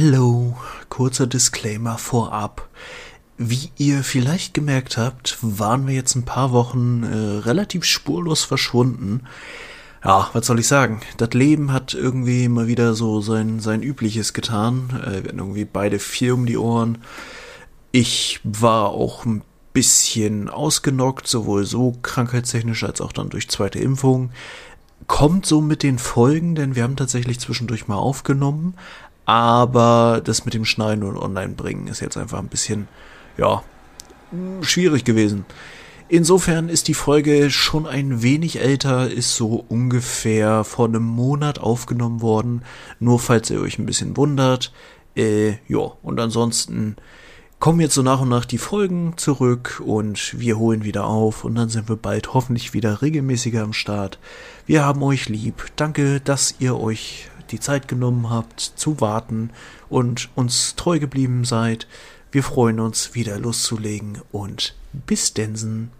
Hello, kurzer Disclaimer vorab. Wie ihr vielleicht gemerkt habt, waren wir jetzt ein paar Wochen äh, relativ spurlos verschwunden. Ja, was soll ich sagen? Das Leben hat irgendwie mal wieder so sein, sein Übliches getan. Äh, wir hatten irgendwie beide viel um die Ohren. Ich war auch ein bisschen ausgenockt, sowohl so krankheitstechnisch als auch dann durch zweite Impfung. Kommt so mit den Folgen, denn wir haben tatsächlich zwischendurch mal aufgenommen, aber das mit dem Schneiden und Online-Bringen ist jetzt einfach ein bisschen ja, schwierig gewesen. Insofern ist die Folge schon ein wenig älter, ist so ungefähr vor einem Monat aufgenommen worden. Nur falls ihr euch ein bisschen wundert. Äh, ja, und ansonsten kommen jetzt so nach und nach die Folgen zurück und wir holen wieder auf und dann sind wir bald hoffentlich wieder regelmäßiger am Start. Wir haben euch lieb. Danke, dass ihr euch die Zeit genommen habt zu warten und uns treu geblieben seid. Wir freuen uns, wieder loszulegen und bis Densen.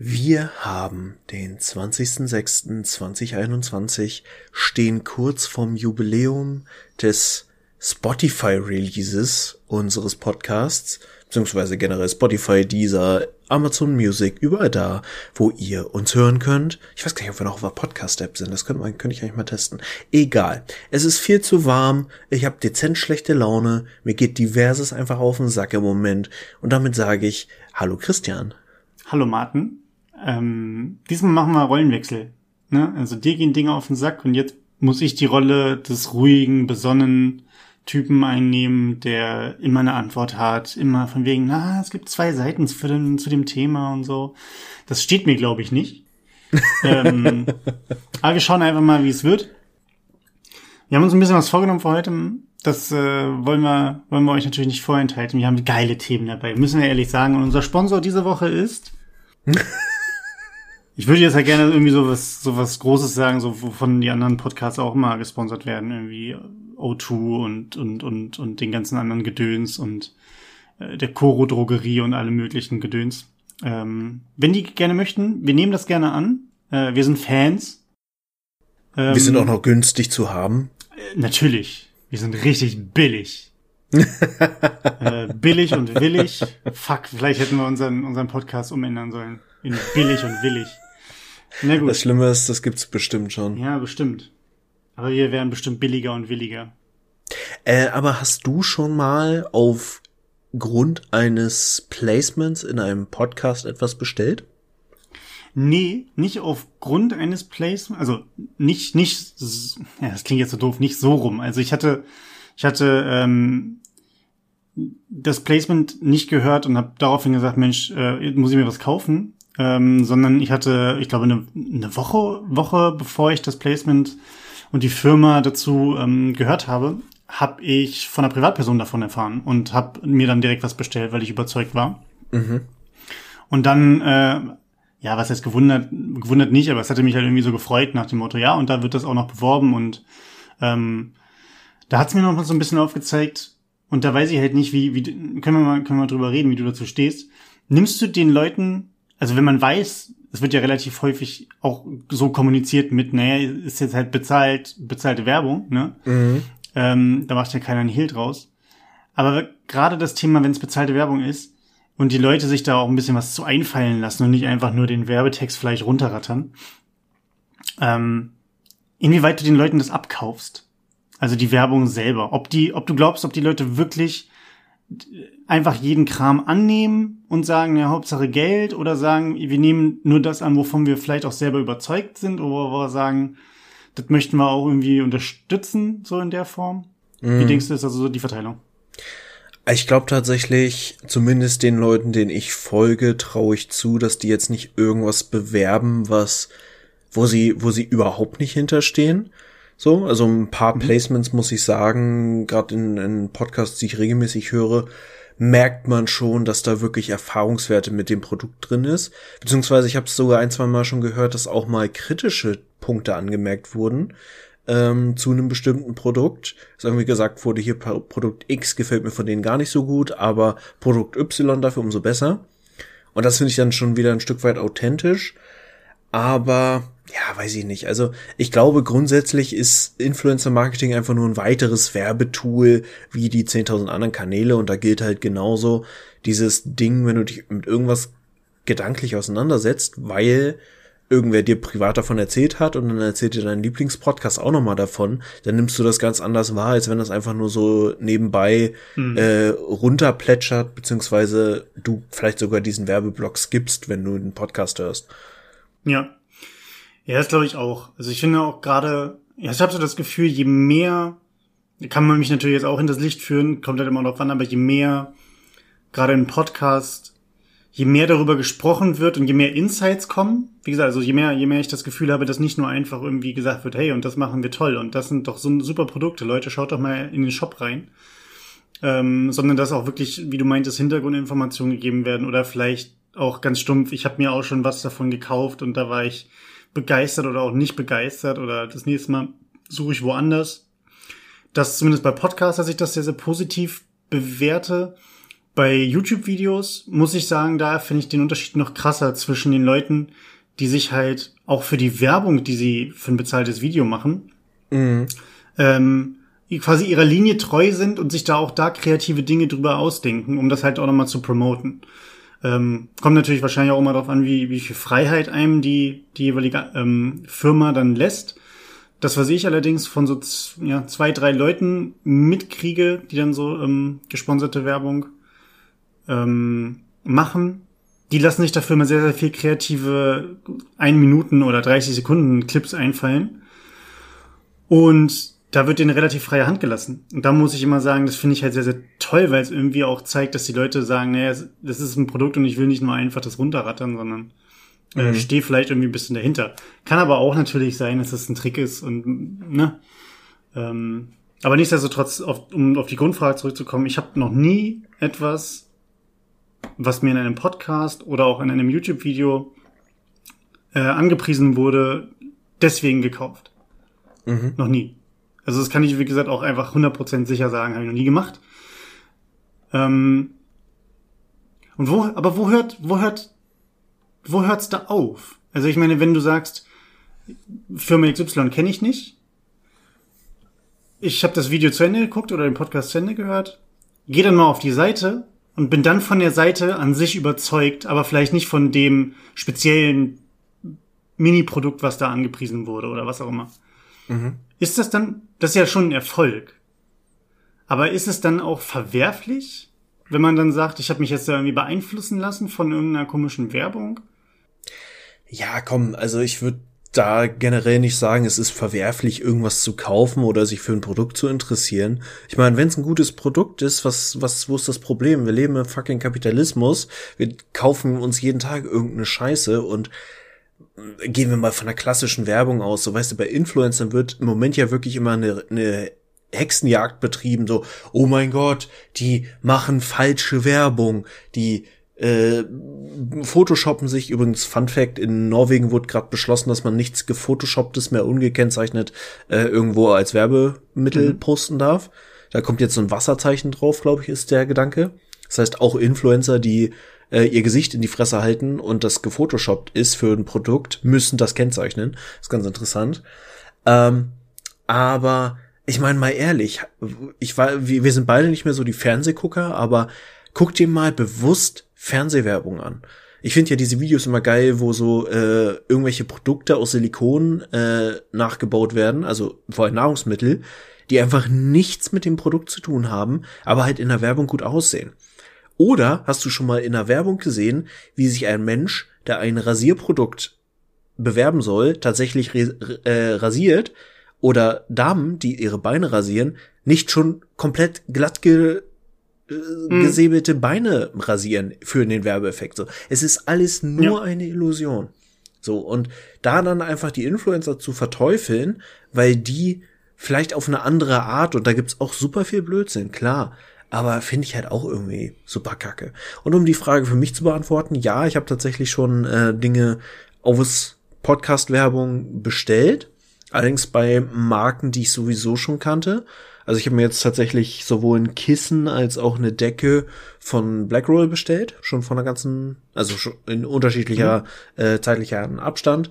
Wir haben den 20.06.2021, stehen kurz vorm Jubiläum des Spotify-Releases unseres Podcasts, beziehungsweise generell Spotify, dieser Amazon Music, überall da, wo ihr uns hören könnt. Ich weiß gar nicht, ob wir noch auf der Podcast-App sind. Das könnte, man, könnte ich eigentlich mal testen. Egal. Es ist viel zu warm. Ich habe dezent schlechte Laune. Mir geht diverses einfach auf den Sack im Moment. Und damit sage ich Hallo Christian. Hallo Martin. Ähm, diesmal machen wir Rollenwechsel. Ne? Also dir gehen Dinge auf den Sack und jetzt muss ich die Rolle des ruhigen, besonnen Typen einnehmen, der immer eine Antwort hat, immer von wegen, na, es gibt zwei Seiten für den, zu dem Thema und so. Das steht mir, glaube ich, nicht. ähm, aber wir schauen einfach mal, wie es wird. Wir haben uns ein bisschen was vorgenommen für heute. Das äh, wollen wir wollen wir euch natürlich nicht vorenthalten. Wir haben geile Themen dabei, müssen wir ehrlich sagen. Und unser Sponsor diese Woche ist. ich würde jetzt ja gerne irgendwie so was, so was Großes sagen, so wovon die anderen Podcasts auch mal gesponsert werden. Irgendwie O2 und, und, und, und den ganzen anderen Gedöns und äh, der Coro Drogerie und alle möglichen Gedöns. Ähm, wenn die gerne möchten, wir nehmen das gerne an. Äh, wir sind Fans. Ähm, wir sind auch noch günstig zu haben. Äh, natürlich. Wir sind richtig billig. äh, billig und willig. Fuck, vielleicht hätten wir unseren, unseren Podcast umändern sollen. In billig und willig. Na gut. Das Schlimme ist, das gibt's bestimmt schon. Ja, bestimmt. Aber wir wären bestimmt billiger und williger. Äh, aber hast du schon mal aufgrund eines Placements in einem Podcast etwas bestellt? Nee, nicht aufgrund eines Placements, also nicht, nicht, ja, das klingt jetzt so doof, nicht so rum. Also ich hatte, ich hatte ähm, das Placement nicht gehört und habe daraufhin gesagt, Mensch, äh, muss ich mir was kaufen? Ähm, sondern ich hatte, ich glaube, eine, eine Woche, Woche bevor ich das Placement und die Firma dazu ähm, gehört habe, habe ich von einer Privatperson davon erfahren und habe mir dann direkt was bestellt, weil ich überzeugt war. Mhm. Und dann, äh, ja, was heißt gewundert, gewundert nicht, aber es hatte mich halt irgendwie so gefreut nach dem Motto, ja, und da wird das auch noch beworben und ähm, da hat's mir noch mal so ein bisschen aufgezeigt und da weiß ich halt nicht, wie, wie können wir mal, können wir mal drüber reden, wie du dazu stehst. Nimmst du den Leuten, also wenn man weiß, es wird ja relativ häufig auch so kommuniziert mit, naja, ist jetzt halt bezahlt, bezahlte Werbung, ne? Mhm. Ähm, da macht ja keiner einen Hehl draus. Aber gerade das Thema, wenn es bezahlte Werbung ist und die Leute sich da auch ein bisschen was zu einfallen lassen und nicht einfach nur den Werbetext vielleicht runterrattern, ähm, inwieweit du den Leuten das abkaufst. Also die Werbung selber. Ob die, ob du glaubst, ob die Leute wirklich einfach jeden Kram annehmen und sagen, ja, Hauptsache Geld oder sagen, wir nehmen nur das an, wovon wir vielleicht auch selber überzeugt sind oder wo wir sagen, das möchten wir auch irgendwie unterstützen, so in der Form. Mm. Wie mhm. denkst du, ist also so die Verteilung? Ich glaube tatsächlich, zumindest den Leuten, denen ich folge, traue ich zu, dass die jetzt nicht irgendwas bewerben, was, wo sie, wo sie überhaupt nicht hinterstehen. So, also ein paar mhm. Placements muss ich sagen, gerade in, in Podcasts, die ich regelmäßig höre, merkt man schon, dass da wirklich Erfahrungswerte mit dem Produkt drin ist. Beziehungsweise ich habe es sogar ein, zwei Mal schon gehört, dass auch mal kritische Punkte angemerkt wurden ähm, zu einem bestimmten Produkt. Dass irgendwie gesagt wurde, hier Produkt X gefällt mir von denen gar nicht so gut, aber Produkt Y dafür umso besser. Und das finde ich dann schon wieder ein Stück weit authentisch. Aber ja, weiß ich nicht. Also ich glaube grundsätzlich ist Influencer Marketing einfach nur ein weiteres Werbetool wie die 10.000 anderen Kanäle und da gilt halt genauso dieses Ding, wenn du dich mit irgendwas gedanklich auseinandersetzt, weil irgendwer dir privat davon erzählt hat und dann erzählt dir dein Lieblingspodcast auch nochmal davon, dann nimmst du das ganz anders wahr, als wenn das einfach nur so nebenbei mhm. äh, runterplätschert, beziehungsweise du vielleicht sogar diesen Werbeblock skippst, wenn du den Podcast hörst. Ja. Ja, das glaube ich auch. Also ich finde auch gerade, ja, ich habe so das Gefühl, je mehr, kann man mich natürlich jetzt auch in das Licht führen, kommt halt immer noch an, aber je mehr gerade im Podcast je mehr darüber gesprochen wird und je mehr Insights kommen, wie gesagt, also je mehr, je mehr ich das Gefühl habe, dass nicht nur einfach irgendwie gesagt wird, hey, und das machen wir toll und das sind doch so super Produkte, Leute, schaut doch mal in den Shop rein, ähm, sondern dass auch wirklich, wie du meintest, Hintergrundinformationen gegeben werden oder vielleicht auch ganz stumpf, ich habe mir auch schon was davon gekauft und da war ich begeistert oder auch nicht begeistert oder das nächste Mal suche ich woanders. Das zumindest bei Podcasts, dass ich das sehr, sehr positiv bewerte. Bei YouTube-Videos muss ich sagen, da finde ich den Unterschied noch krasser zwischen den Leuten, die sich halt auch für die Werbung, die sie für ein bezahltes Video machen, mhm. ähm, quasi ihrer Linie treu sind und sich da auch da kreative Dinge drüber ausdenken, um das halt auch nochmal zu promoten. Ähm, kommt natürlich wahrscheinlich auch immer darauf an, wie, wie viel Freiheit einem die, die jeweilige ähm, Firma dann lässt. Das, was ich allerdings von so ja, zwei, drei Leuten mitkriege, die dann so ähm, gesponserte Werbung ähm, machen. Die lassen sich dafür immer sehr, sehr viel kreative 1 Minuten oder 30 Sekunden Clips einfallen. Und da wird denen relativ freie Hand gelassen. Und da muss ich immer sagen, das finde ich halt sehr, sehr toll, weil es irgendwie auch zeigt, dass die Leute sagen, naja, das ist ein Produkt und ich will nicht nur einfach das runterrattern, sondern äh, mhm. stehe vielleicht irgendwie ein bisschen dahinter. Kann aber auch natürlich sein, dass das ein Trick ist und, ne? Ähm, aber nichtsdestotrotz, auf, um auf die Grundfrage zurückzukommen, ich habe noch nie etwas was mir in einem Podcast oder auch in einem YouTube-Video äh, angepriesen wurde, deswegen gekauft. Mhm. Noch nie. Also das kann ich, wie gesagt, auch einfach 100% sicher sagen, habe ich noch nie gemacht. Ähm, und wo, aber wo hört, wo hört, wo hört's da auf? Also ich meine, wenn du sagst, Firma XY kenne ich nicht, ich habe das Video zu Ende geguckt oder den Podcast zu Ende gehört, geh dann mal auf die Seite und bin dann von der Seite an sich überzeugt, aber vielleicht nicht von dem speziellen Mini-Produkt, was da angepriesen wurde oder was auch immer. Mhm. Ist das dann, das ist ja schon ein Erfolg. Aber ist es dann auch verwerflich, wenn man dann sagt, ich habe mich jetzt irgendwie beeinflussen lassen von irgendeiner komischen Werbung? Ja, komm, also ich würde da generell nicht sagen, es ist verwerflich, irgendwas zu kaufen oder sich für ein Produkt zu interessieren. Ich meine, wenn es ein gutes Produkt ist, was, was, wo ist das Problem? Wir leben im fucking Kapitalismus. Wir kaufen uns jeden Tag irgendeine Scheiße und gehen wir mal von der klassischen Werbung aus. So, weißt du, bei Influencern wird im Moment ja wirklich immer eine, eine Hexenjagd betrieben, so, oh mein Gott, die machen falsche Werbung, die äh, Photoshoppen sich übrigens, Fun Fact, in Norwegen wurde gerade beschlossen, dass man nichts gefotoshopptes mehr ungekennzeichnet äh, irgendwo als Werbemittel mhm. posten darf. Da kommt jetzt so ein Wasserzeichen drauf, glaube ich, ist der Gedanke. Das heißt, auch Influencer, die äh, ihr Gesicht in die Fresse halten und das gefotoshoppt ist für ein Produkt, müssen das kennzeichnen. Ist ganz interessant. Ähm, aber ich meine mal ehrlich, ich war, wir sind beide nicht mehr so die Fernsehgucker, aber guck dir mal bewusst Fernsehwerbung an. Ich finde ja diese Videos immer geil, wo so äh, irgendwelche Produkte aus Silikon äh, nachgebaut werden, also vor allem Nahrungsmittel, die einfach nichts mit dem Produkt zu tun haben, aber halt in der Werbung gut aussehen. Oder hast du schon mal in der Werbung gesehen, wie sich ein Mensch, der ein Rasierprodukt bewerben soll, tatsächlich äh, rasiert oder Damen, die ihre Beine rasieren, nicht schon komplett glatt ge hm. gesäbelte Beine rasieren für den Werbeeffekt. So, es ist alles nur ja. eine Illusion. So und da dann einfach die Influencer zu verteufeln, weil die vielleicht auf eine andere Art und da gibt's auch super viel Blödsinn, klar. Aber finde ich halt auch irgendwie super kacke. Und um die Frage für mich zu beantworten, ja, ich habe tatsächlich schon äh, Dinge aus Podcast-Werbung bestellt. Allerdings bei Marken, die ich sowieso schon kannte. Also ich habe mir jetzt tatsächlich sowohl ein Kissen als auch eine Decke von Blackroll bestellt, schon von der ganzen, also schon in unterschiedlicher mhm. äh, zeitlicher Abstand.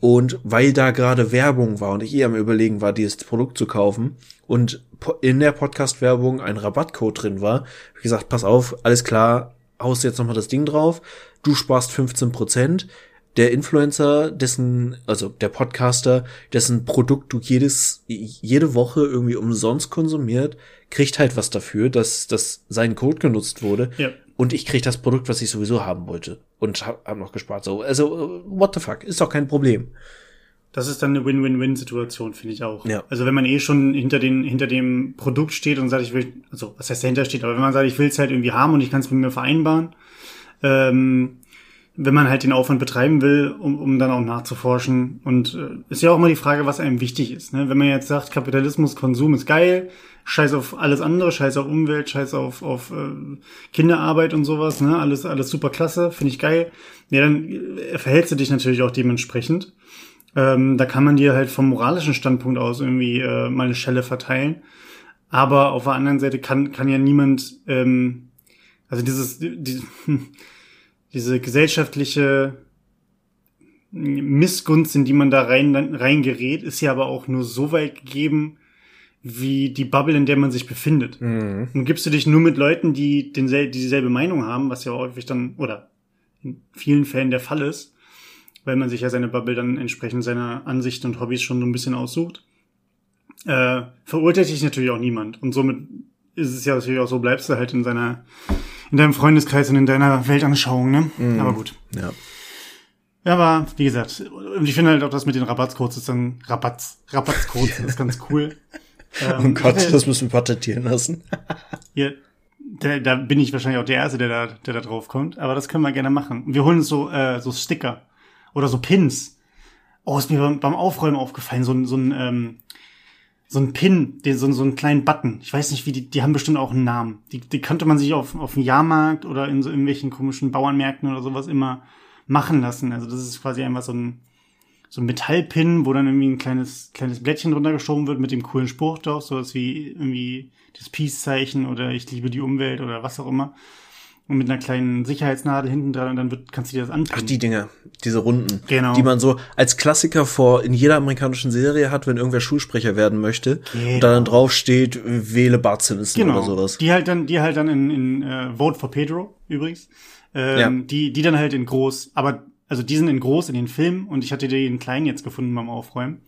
Und weil da gerade Werbung war und ich eher am überlegen war, dieses Produkt zu kaufen und in der Podcast-Werbung ein Rabattcode drin war, habe ich gesagt, pass auf, alles klar, haust jetzt nochmal das Ding drauf, du sparst 15 Prozent, der Influencer, dessen, also der Podcaster, dessen Produkt du jedes, jede Woche irgendwie umsonst konsumiert, kriegt halt was dafür, dass, dass sein Code genutzt wurde. Ja. Und ich krieg das Produkt, was ich sowieso haben wollte. Und hab, hab noch gespart. So, also, what the fuck? Ist doch kein Problem. Das ist dann eine Win-Win-Win-Situation, finde ich auch. Ja. Also wenn man eh schon hinter den hinter dem Produkt steht und sagt, ich will, also was heißt dahinter steht, aber wenn man sagt, ich will es halt irgendwie haben und ich kann es mit mir vereinbaren, ähm, wenn man halt den Aufwand betreiben will, um, um dann auch nachzuforschen. Und äh, ist ja auch immer die Frage, was einem wichtig ist. Ne? Wenn man jetzt sagt, Kapitalismus, Konsum ist geil, scheiß auf alles andere, scheiß auf Umwelt, scheiß auf, auf äh, Kinderarbeit und sowas, ne? alles, alles super klasse, finde ich geil. Ja, dann äh, verhältst du dich natürlich auch dementsprechend. Ähm, da kann man dir halt vom moralischen Standpunkt aus irgendwie äh, mal eine Schelle verteilen. Aber auf der anderen Seite kann, kann ja niemand, ähm, also dieses, die, diese gesellschaftliche Missgunst, in die man da rein, reingerät, ist ja aber auch nur so weit gegeben, wie die Bubble, in der man sich befindet. Mhm. Und gibst du dich nur mit Leuten, die, densel die dieselbe Meinung haben, was ja häufig dann, oder in vielen Fällen der Fall ist, weil man sich ja seine Bubble dann entsprechend seiner Ansichten und Hobbys schon so ein bisschen aussucht, äh, verurteilt dich natürlich auch niemand. Und somit ist es ja natürlich auch so, bleibst du halt in seiner in deinem Freundeskreis und in deiner Weltanschauung, ne? Mhm. Aber gut. Ja. Ja, aber wie gesagt, ich finde halt auch das mit den Rabattcodes ist dann Rabatts, Rabattcodes ist ganz cool. ähm, oh Gott, das müssen wir patentieren lassen. ja, da, da bin ich wahrscheinlich auch der Erste, der da, der da drauf kommt. Aber das können wir gerne machen. Wir holen uns so, äh, so Sticker oder so Pins. Oh, ist mir beim, Aufräumen aufgefallen, so, ein so ein, ähm, so ein Pin, den, so, so einen kleinen Button. Ich weiß nicht, wie die, die haben bestimmt auch einen Namen. Die, die könnte man sich auf, auf dem Jahrmarkt oder in so irgendwelchen komischen Bauernmärkten oder sowas immer machen lassen. Also das ist quasi einfach so ein, so ein Metallpin, wo dann irgendwie ein kleines, kleines Blättchen drunter geschoben wird mit dem coolen Spruch drauf, sowas wie irgendwie das Peace-Zeichen oder ich liebe die Umwelt oder was auch immer und mit einer kleinen Sicherheitsnadel hinten dran und dann wird, kannst du dir das anpinnen. Ach, die Dinger, diese Runden. Genau. Die man so als Klassiker vor in jeder amerikanischen Serie hat, wenn irgendwer Schulsprecher werden möchte. Genau. Und dann drauf steht, wähle Bart Simpson genau. oder sowas. Die halt dann, die halt dann in, in uh, Vote for Pedro übrigens. Ähm, ja. die, die dann halt in groß, aber also die sind in groß in den Filmen und ich hatte die in klein jetzt gefunden beim Aufräumen.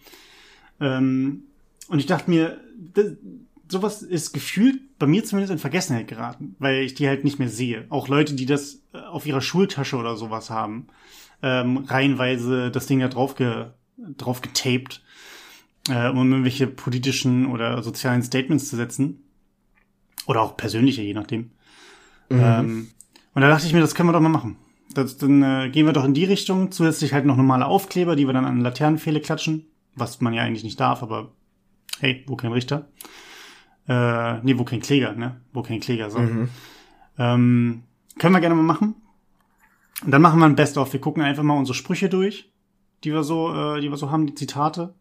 Ähm, und ich dachte mir, das, sowas ist gefühlt bei mir zumindest in Vergessenheit geraten, weil ich die halt nicht mehr sehe. Auch Leute, die das äh, auf ihrer Schultasche oder sowas haben, ähm, reihenweise das Ding da drauf, ge, drauf getaped, äh, um irgendwelche politischen oder sozialen Statements zu setzen. Oder auch persönliche, je nachdem. Mhm. Ähm, und da dachte ich mir, das können wir doch mal machen. Das, dann äh, gehen wir doch in die Richtung. Zusätzlich halt noch normale Aufkleber, die wir dann an Laternenpfähle klatschen. Was man ja eigentlich nicht darf, aber hey, wo kein Richter. Äh, nee, wo kein Kläger, ne? Wo kein Kläger, so. Mhm. Ähm, können wir gerne mal machen. Und dann machen wir ein Best-of. Wir gucken einfach mal unsere Sprüche durch, die wir so, äh, die wir so haben, die Zitate.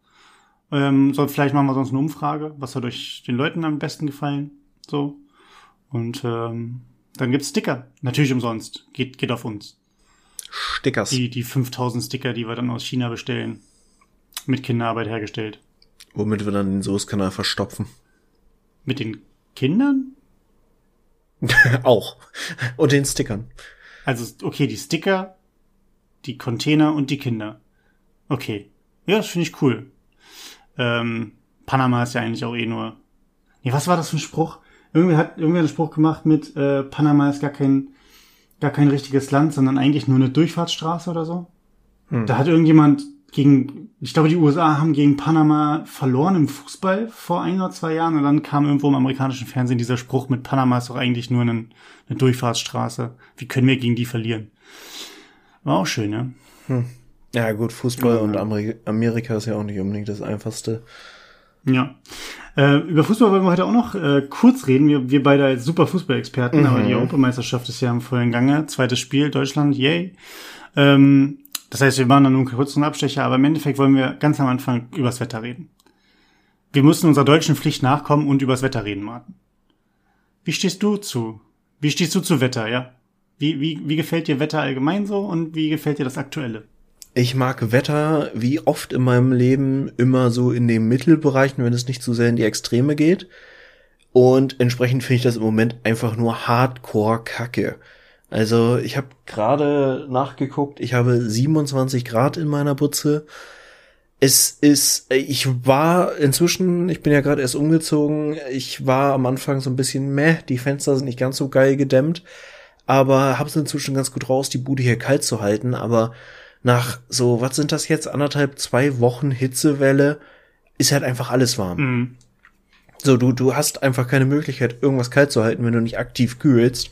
Ähm, so, vielleicht machen wir sonst eine Umfrage, was hat euch den Leuten am besten gefallen. So. Und ähm, dann gibt's Sticker. Natürlich umsonst. Geht, geht auf uns. Stickers. Die, die 5000 Sticker, die wir dann aus China bestellen. Mit Kinderarbeit hergestellt. Womit wir dann den Soßkanal verstopfen. Mit den Kindern? Auch. Und den Stickern. Also, okay, die Sticker, die Container und die Kinder. Okay. Ja, das finde ich cool. Ähm, Panama ist ja eigentlich auch eh nur. Nee, was war das für ein Spruch? Irgendwie hat irgendwie einen Spruch gemacht mit äh, Panama ist gar kein gar kein richtiges Land, sondern eigentlich nur eine Durchfahrtsstraße oder so. Hm. Da hat irgendjemand gegen, ich glaube, die USA haben gegen Panama verloren im Fußball vor ein oder zwei Jahren und dann kam irgendwo im amerikanischen Fernsehen dieser Spruch mit Panama ist doch eigentlich nur eine, eine Durchfahrtsstraße. Wie können wir gegen die verlieren? War auch schön, ja. Hm. Ja, gut, Fußball ja. und Ameri Amerika ist ja auch nicht unbedingt das einfachste. Ja. Äh, über Fußball wollen wir heute auch noch äh, kurz reden. Wir, wir beide als super Fußballexperten, mhm. aber die Europameisterschaft ist ja im vollen Gange. Zweites Spiel, Deutschland, yay. Ähm, das heißt, wir machen dann nur einen kurzen Abstecher, aber im Endeffekt wollen wir ganz am Anfang übers Wetter reden. wir müssen unserer deutschen Pflicht nachkommen und übers Wetter reden, Martin. Wie stehst du zu? Wie stehst du zu Wetter, ja? Wie, wie, wie gefällt dir Wetter allgemein so und wie gefällt dir das aktuelle? Ich mag Wetter wie oft in meinem Leben immer so in den Mittelbereichen, wenn es nicht zu sehr in die Extreme geht. Und entsprechend finde ich das im Moment einfach nur hardcore Kacke. Also ich habe gerade nachgeguckt, ich habe 27 Grad in meiner Butze. Es ist, ich war inzwischen, ich bin ja gerade erst umgezogen, ich war am Anfang so ein bisschen meh, die Fenster sind nicht ganz so geil gedämmt, aber habe es inzwischen ganz gut raus, die Bude hier kalt zu halten, aber nach so, was sind das jetzt, anderthalb, zwei Wochen Hitzewelle, ist halt einfach alles warm. Mhm. So, du, du hast einfach keine Möglichkeit, irgendwas kalt zu halten, wenn du nicht aktiv kühlst.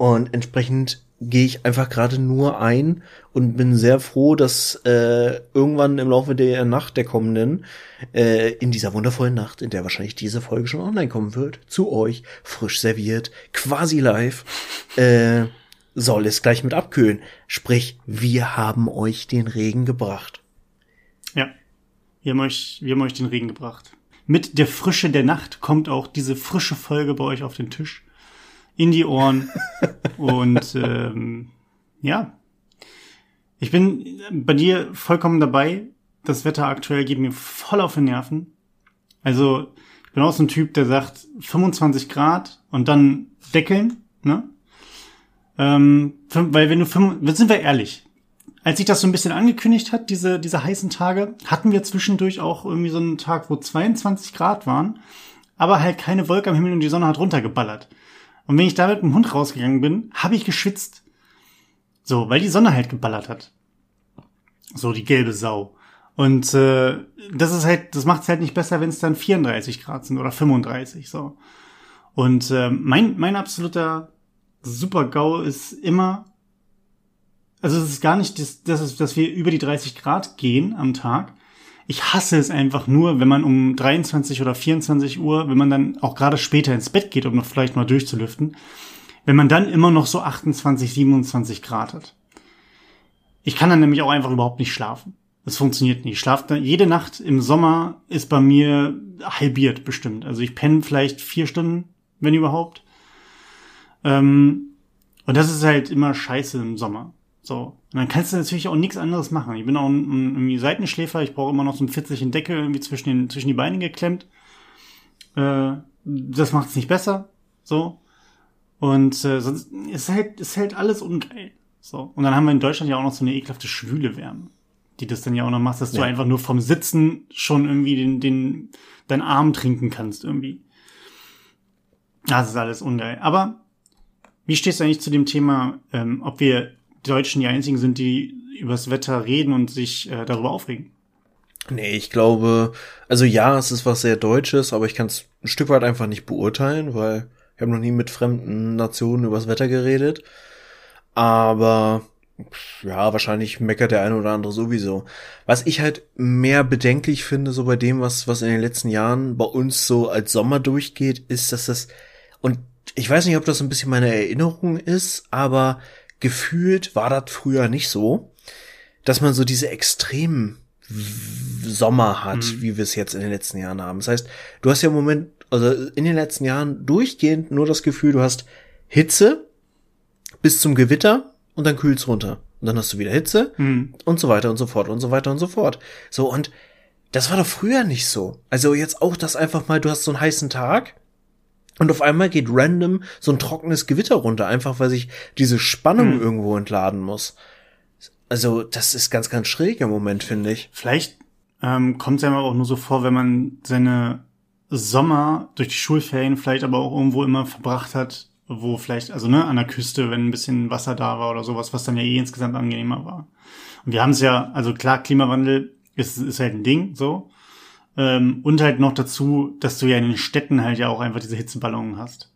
Und entsprechend gehe ich einfach gerade nur ein und bin sehr froh, dass äh, irgendwann im Laufe der Nacht der kommenden, äh, in dieser wundervollen Nacht, in der wahrscheinlich diese Folge schon online kommen wird, zu euch, frisch serviert, quasi live, äh, soll es gleich mit abkühlen. Sprich, wir haben euch den Regen gebracht. Ja, wir haben euch, wir haben euch den Regen gebracht. Mit der Frische der Nacht kommt auch diese frische Folge bei euch auf den Tisch in die Ohren. und ähm, ja, ich bin bei dir vollkommen dabei. Das Wetter aktuell geht mir voll auf den Nerven. Also ich bin auch so ein Typ, der sagt 25 Grad und dann deckeln, ne? Ähm, weil wenn du, sind wir ehrlich, als sich das so ein bisschen angekündigt hat, diese, diese heißen Tage, hatten wir zwischendurch auch irgendwie so einen Tag, wo 22 Grad waren, aber halt keine Wolke am Himmel und die Sonne hat runtergeballert. Und wenn ich da mit dem Hund rausgegangen bin, habe ich geschwitzt. So, weil die Sonne halt geballert hat. So, die gelbe Sau. Und äh, das ist halt, das macht es halt nicht besser, wenn es dann 34 Grad sind oder 35. So. Und äh, mein, mein absoluter Super-GAU ist immer, also es ist gar nicht, dass, dass, dass wir über die 30 Grad gehen am Tag, ich hasse es einfach nur, wenn man um 23 oder 24 Uhr, wenn man dann auch gerade später ins Bett geht, um noch vielleicht mal durchzulüften, wenn man dann immer noch so 28, 27 Grad hat. Ich kann dann nämlich auch einfach überhaupt nicht schlafen. Das funktioniert nicht. Ich schlafe jede Nacht im Sommer ist bei mir halbiert bestimmt. Also ich penne vielleicht vier Stunden, wenn überhaupt. Ähm, und das ist halt immer scheiße im Sommer. So. Und dann kannst du natürlich auch nichts anderes machen. Ich bin auch ein, ein Seitenschläfer, ich brauche immer noch so einen fitzlichen Deckel irgendwie zwischen, den, zwischen die Beine geklemmt. Äh, das macht es nicht besser. So. Und äh, sonst ist halt, ist halt alles ungeil. So. Und dann haben wir in Deutschland ja auch noch so eine ekelhafte schwüle Wärme. Die das dann ja auch noch machst, dass ja. du einfach nur vom Sitzen schon irgendwie den, den, deinen Arm trinken kannst, irgendwie. Das ist alles ungeil. Aber wie stehst du eigentlich zu dem Thema, ähm, ob wir Deutschen die einzigen sind, die übers Wetter reden und sich äh, darüber aufregen. Nee, ich glaube, also ja, es ist was sehr Deutsches, aber ich kann es ein Stück weit einfach nicht beurteilen, weil ich habe noch nie mit fremden Nationen übers Wetter geredet. Aber ja, wahrscheinlich meckert der eine oder andere sowieso. Was ich halt mehr bedenklich finde, so bei dem, was, was in den letzten Jahren bei uns so als Sommer durchgeht, ist, dass das, und ich weiß nicht, ob das ein bisschen meine Erinnerung ist, aber gefühlt war das früher nicht so, dass man so diese extremen Sommer hat, mhm. wie wir es jetzt in den letzten Jahren haben. Das heißt, du hast ja im Moment, also in den letzten Jahren durchgehend nur das Gefühl, du hast Hitze bis zum Gewitter und dann kühlt's runter. Und dann hast du wieder Hitze mhm. und so weiter und so fort und so weiter und so fort. So, und das war doch früher nicht so. Also jetzt auch das einfach mal, du hast so einen heißen Tag und auf einmal geht random so ein trockenes Gewitter runter, einfach weil sich diese Spannung hm. irgendwo entladen muss. Also, das ist ganz, ganz schräg im Moment, finde ich. Vielleicht ähm, kommt es ja auch nur so vor, wenn man seine Sommer durch die Schulferien vielleicht aber auch irgendwo immer verbracht hat, wo vielleicht, also ne, an der Küste, wenn ein bisschen Wasser da war oder sowas, was dann ja eh insgesamt angenehmer war. Und wir haben es ja, also klar, Klimawandel ist, ist halt ein Ding, so. Ähm, und halt noch dazu, dass du ja in den Städten halt ja auch einfach diese Hitzeballungen hast.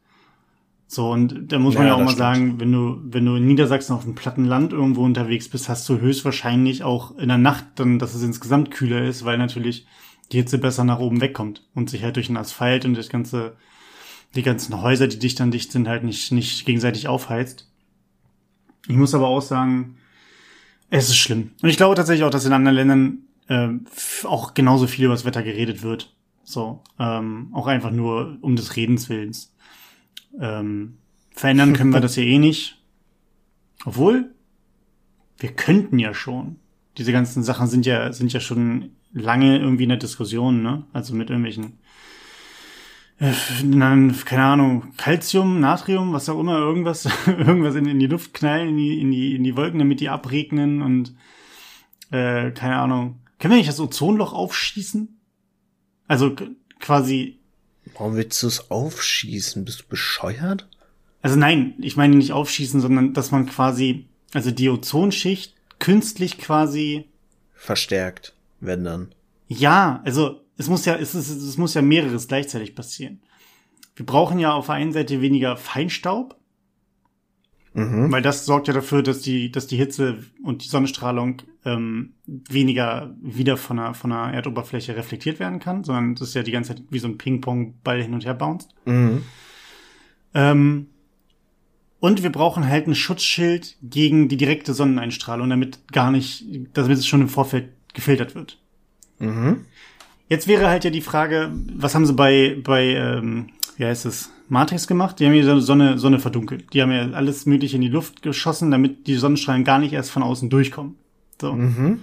So, und da muss man ja, ja auch mal stimmt. sagen, wenn du, wenn du in Niedersachsen auf dem platten Land irgendwo unterwegs bist, hast du höchstwahrscheinlich auch in der Nacht dann, dass es insgesamt kühler ist, weil natürlich die Hitze besser nach oben wegkommt und sich halt durch den Asphalt und das ganze, die ganzen Häuser, die dicht an dicht sind, halt nicht, nicht gegenseitig aufheizt. Ich muss aber auch sagen, es ist schlimm. Und ich glaube tatsächlich auch, dass in anderen Ländern ähm, auch genauso viel über das Wetter geredet wird. So, ähm, auch einfach nur um des Redens willens. Ähm, verändern können wir das ja eh nicht. Obwohl, wir könnten ja schon. Diese ganzen Sachen sind ja, sind ja schon lange irgendwie in der Diskussion, ne? Also mit irgendwelchen, äh, keine Ahnung, Calcium, Natrium, was auch immer, irgendwas, irgendwas in, in die Luft knallen, in die, in die, in die Wolken, damit die abregnen und, äh, keine Ahnung. Können wir nicht das Ozonloch aufschießen? Also quasi. Warum willst du es aufschießen? Bist du bescheuert? Also nein, ich meine nicht aufschießen, sondern dass man quasi, also die Ozonschicht künstlich quasi verstärkt, wenn dann. Ja, also es muss ja, es, ist, es muss ja mehreres gleichzeitig passieren. Wir brauchen ja auf der einen Seite weniger Feinstaub, mhm. weil das sorgt ja dafür, dass die, dass die Hitze und die Sonnenstrahlung ähm, weniger wieder von der, von der Erdoberfläche reflektiert werden kann, sondern das ist ja die ganze Zeit wie so ein Ping-Pong-Ball hin und her bounced. Mhm. Ähm, und wir brauchen halt ein Schutzschild gegen die direkte Sonneneinstrahlung, damit gar nicht, damit es schon im Vorfeld gefiltert wird. Mhm. Jetzt wäre halt ja die Frage, was haben sie bei, bei ähm, wie heißt es, Matrix gemacht? Die haben ja Sonne, Sonne verdunkelt. Die haben ja alles mögliche in die Luft geschossen, damit die Sonnenstrahlen gar nicht erst von außen durchkommen. So. Mhm.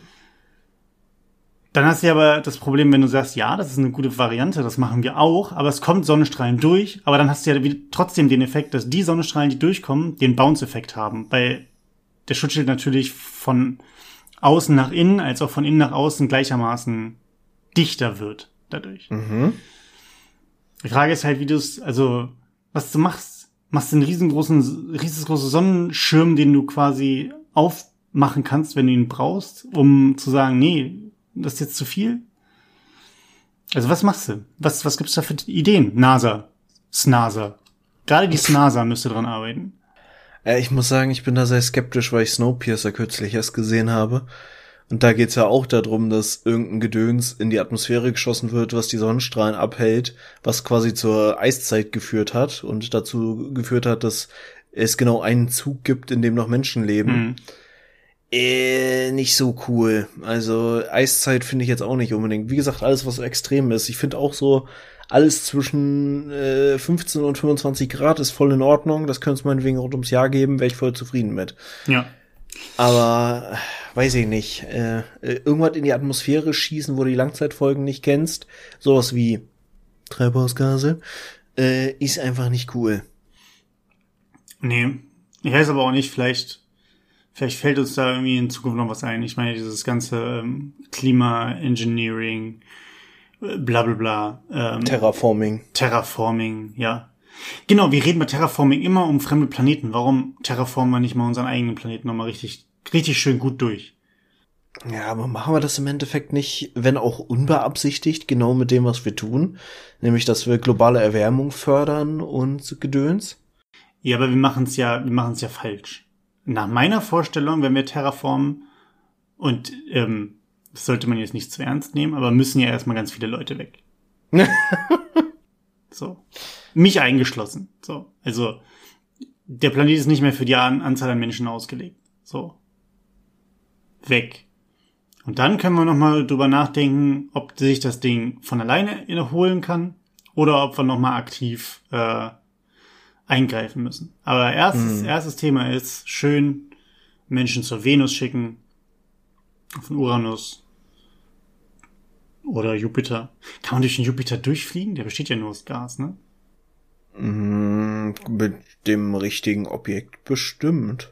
Dann hast du aber das Problem, wenn du sagst, ja, das ist eine gute Variante, das machen wir auch, aber es kommt Sonnenstrahlen durch, aber dann hast du ja trotzdem den Effekt, dass die Sonnenstrahlen, die durchkommen, den Bounce-Effekt haben, weil der Schutzschild natürlich von außen nach innen als auch von innen nach außen gleichermaßen dichter wird dadurch. Mhm. Die Frage ist halt, wie du es, also was du machst. Machst du einen riesengroßen, riesengroßen Sonnenschirm, den du quasi aufmachen kannst, wenn du ihn brauchst, um zu sagen, nee, das ist jetzt zu viel? Also was machst du? Was, was gibt's da für Ideen? NASA. SNASA. Gerade die SNASA müsste dran arbeiten. Äh, ich muss sagen, ich bin da sehr skeptisch, weil ich Snowpiercer kürzlich erst gesehen habe. Und da geht's ja auch darum, dass irgendein Gedöns in die Atmosphäre geschossen wird, was die Sonnenstrahlen abhält, was quasi zur Eiszeit geführt hat und dazu geführt hat, dass es genau einen Zug gibt, in dem noch Menschen leben. Mhm. Äh, nicht so cool. Also Eiszeit finde ich jetzt auch nicht unbedingt. Wie gesagt, alles, was so extrem ist. Ich finde auch so, alles zwischen äh, 15 und 25 Grad ist voll in Ordnung. Das könnte es meinetwegen rund ums Jahr geben, wäre ich voll zufrieden mit. Ja. Aber weiß ich nicht. Äh, äh, irgendwas in die Atmosphäre schießen, wo du die Langzeitfolgen nicht kennst. Sowas wie Treibhausgase. Äh, ist einfach nicht cool. Nee. Ich weiß aber auch nicht, vielleicht Vielleicht fällt uns da irgendwie in Zukunft noch was ein. Ich meine, dieses ganze ähm, Klima-Engineering, äh, bla bla bla. Ähm, Terraforming. Terraforming, ja. Genau, wir reden bei Terraforming immer um fremde Planeten. Warum terraformen wir nicht mal unseren eigenen Planeten nochmal richtig, richtig schön gut durch? Ja, aber machen wir das im Endeffekt nicht, wenn auch unbeabsichtigt, genau mit dem, was wir tun? Nämlich, dass wir globale Erwärmung fördern und Gedöns? Ja, aber wir machen es ja, wir machen es ja falsch nach meiner Vorstellung, wenn wir terraformen, und ähm, das sollte man jetzt nicht zu ernst nehmen, aber müssen ja erstmal ganz viele Leute weg. so. Mich eingeschlossen. So. Also, der Planet ist nicht mehr für die Anzahl an Menschen ausgelegt. So. Weg. Und dann können wir nochmal drüber nachdenken, ob sich das Ding von alleine erholen kann oder ob wir nochmal aktiv äh, eingreifen müssen. Aber erstes, hm. erstes Thema ist schön Menschen zur Venus schicken, auf den Uranus oder Jupiter. Kann man durch den Jupiter durchfliegen? Der besteht ja nur aus Gas, ne? Hm, mit dem richtigen Objekt bestimmt.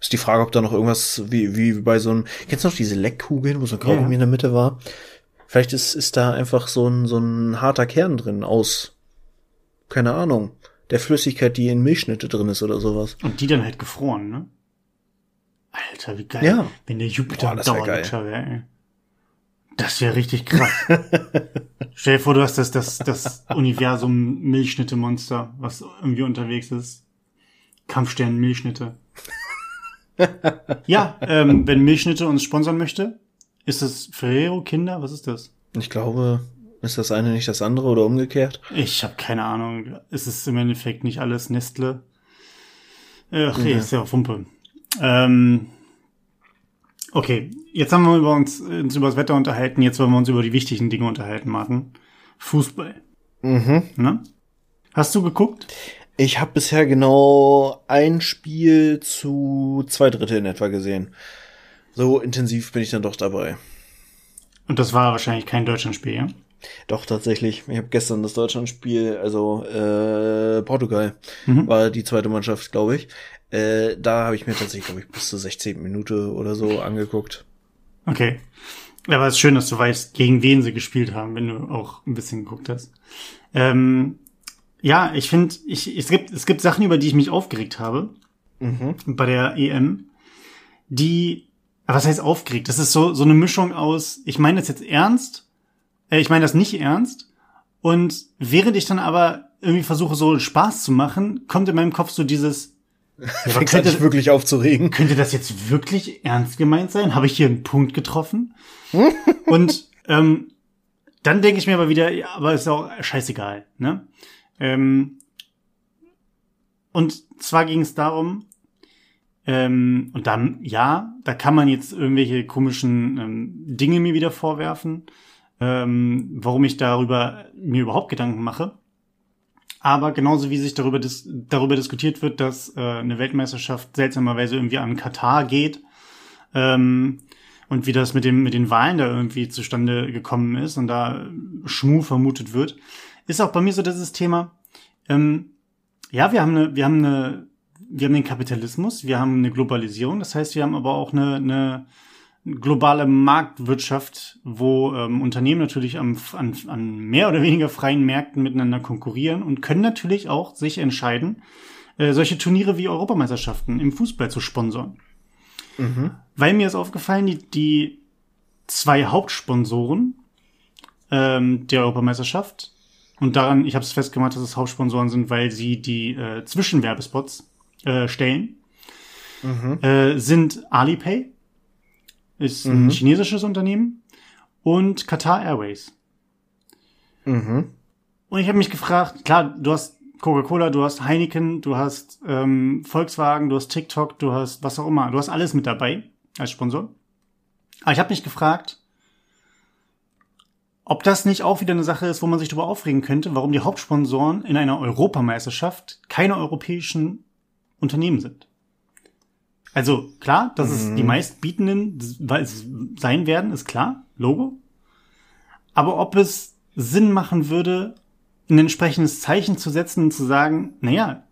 Ist die Frage, ob da noch irgendwas wie, wie bei so einem, kennst du noch diese Leckkugeln, wo so ein Kaugummi ja. in der Mitte war? Vielleicht ist, ist da einfach so ein, so ein harter Kern drin aus, keine Ahnung, der Flüssigkeit, die in Milchschnitte drin ist oder sowas. Und die dann halt gefroren, ne? Alter, wie geil. Ja. Wenn der Jupiter Boah, Dauerlutscher wäre, ey. Das wäre richtig krass. Stell dir vor, du hast das, das, das Universum Milchschnitte-Monster, was irgendwie unterwegs ist. Kampfstern Milchschnitte. ja, ähm, wenn Milchschnitte uns sponsern möchte, ist es Ferrero Kinder? Was ist das? Ich glaube, ist das eine nicht das andere oder umgekehrt? Ich habe keine Ahnung. Es ist im Endeffekt nicht alles Nestle. Ach, okay, ist ja Wumpe. Ähm, Okay, jetzt haben wir über uns, uns über das Wetter unterhalten, jetzt wollen wir uns über die wichtigen Dinge unterhalten, Martin. Fußball. Mhm. Ne? Hast du geguckt? Ich habe bisher genau ein Spiel zu zwei Drittel in etwa gesehen. So intensiv bin ich dann doch dabei. Und das war wahrscheinlich kein Deutschlandspiel, ja? Doch, tatsächlich. Ich habe gestern das Deutschlandspiel, also äh, Portugal, Mhm. war die zweite Mannschaft, glaube ich. Äh, da habe ich mir tatsächlich, glaube ich, bis zur 16. Minute oder so angeguckt. Okay. Aber es ist schön, dass du weißt, gegen wen sie gespielt haben, wenn du auch ein bisschen geguckt hast. Ähm, ja, ich finde, ich, es, gibt, es gibt Sachen, über die ich mich aufgeregt habe Mhm. bei der EM, die, was heißt aufgeregt? Das ist so, so eine Mischung aus, ich meine das jetzt ernst, äh, ich meine das nicht ernst, und während ich dann aber irgendwie versuche, so Spaß zu machen, kommt in meinem Kopf so dieses, ja, aber könnte, dich wirklich aufzuregen. könnte das jetzt wirklich ernst gemeint sein? Habe ich hier einen Punkt getroffen? Und ähm, dann denke ich mir aber wieder, ja, aber ist auch scheißegal. Ne? Ähm, und zwar ging es darum, ähm, und dann, ja, da kann man jetzt irgendwelche komischen ähm, Dinge mir wieder vorwerfen, ähm, warum ich darüber mir überhaupt Gedanken mache. Aber genauso wie sich darüber, dis darüber diskutiert wird, dass äh, eine Weltmeisterschaft seltsamerweise irgendwie an Katar geht ähm, und wie das mit, dem, mit den Wahlen da irgendwie zustande gekommen ist und da Schmu vermutet wird, ist auch bei mir so dieses Thema. Ähm, ja, wir haben eine, wir haben eine, wir haben den Kapitalismus, wir haben eine Globalisierung, das heißt, wir haben aber auch eine, eine globale Marktwirtschaft, wo ähm, Unternehmen natürlich am, an, an mehr oder weniger freien Märkten miteinander konkurrieren und können natürlich auch sich entscheiden, äh, solche Turniere wie Europameisterschaften im Fußball zu sponsern. Mhm. Weil mir ist aufgefallen, die, die zwei Hauptsponsoren ähm, der Europameisterschaft und daran, ich habe es festgemacht, dass es Hauptsponsoren sind, weil sie die äh, Zwischenwerbespots äh, stellen, Mhm. äh, sind Alipay, ist ein Mhm. chinesisches Unternehmen, und Qatar Airways. Mhm. Und ich habe mich gefragt, klar, du hast Coca-Cola, du hast Heineken, du hast ähm, Volkswagen, du hast TikTok, du hast was auch immer, du hast alles mit dabei als Sponsor. Aber ich habe mich gefragt, ob das nicht auch wieder eine Sache ist, wo man sich darüber aufregen könnte, warum die Hauptsponsoren in einer Europameisterschaft keine europäischen Unternehmen sind. Also klar, dass es die meistbietenden sein werden, ist klar, Logo. Aber ob es Sinn machen würde, ein entsprechendes Zeichen zu setzen und zu sagen, naja,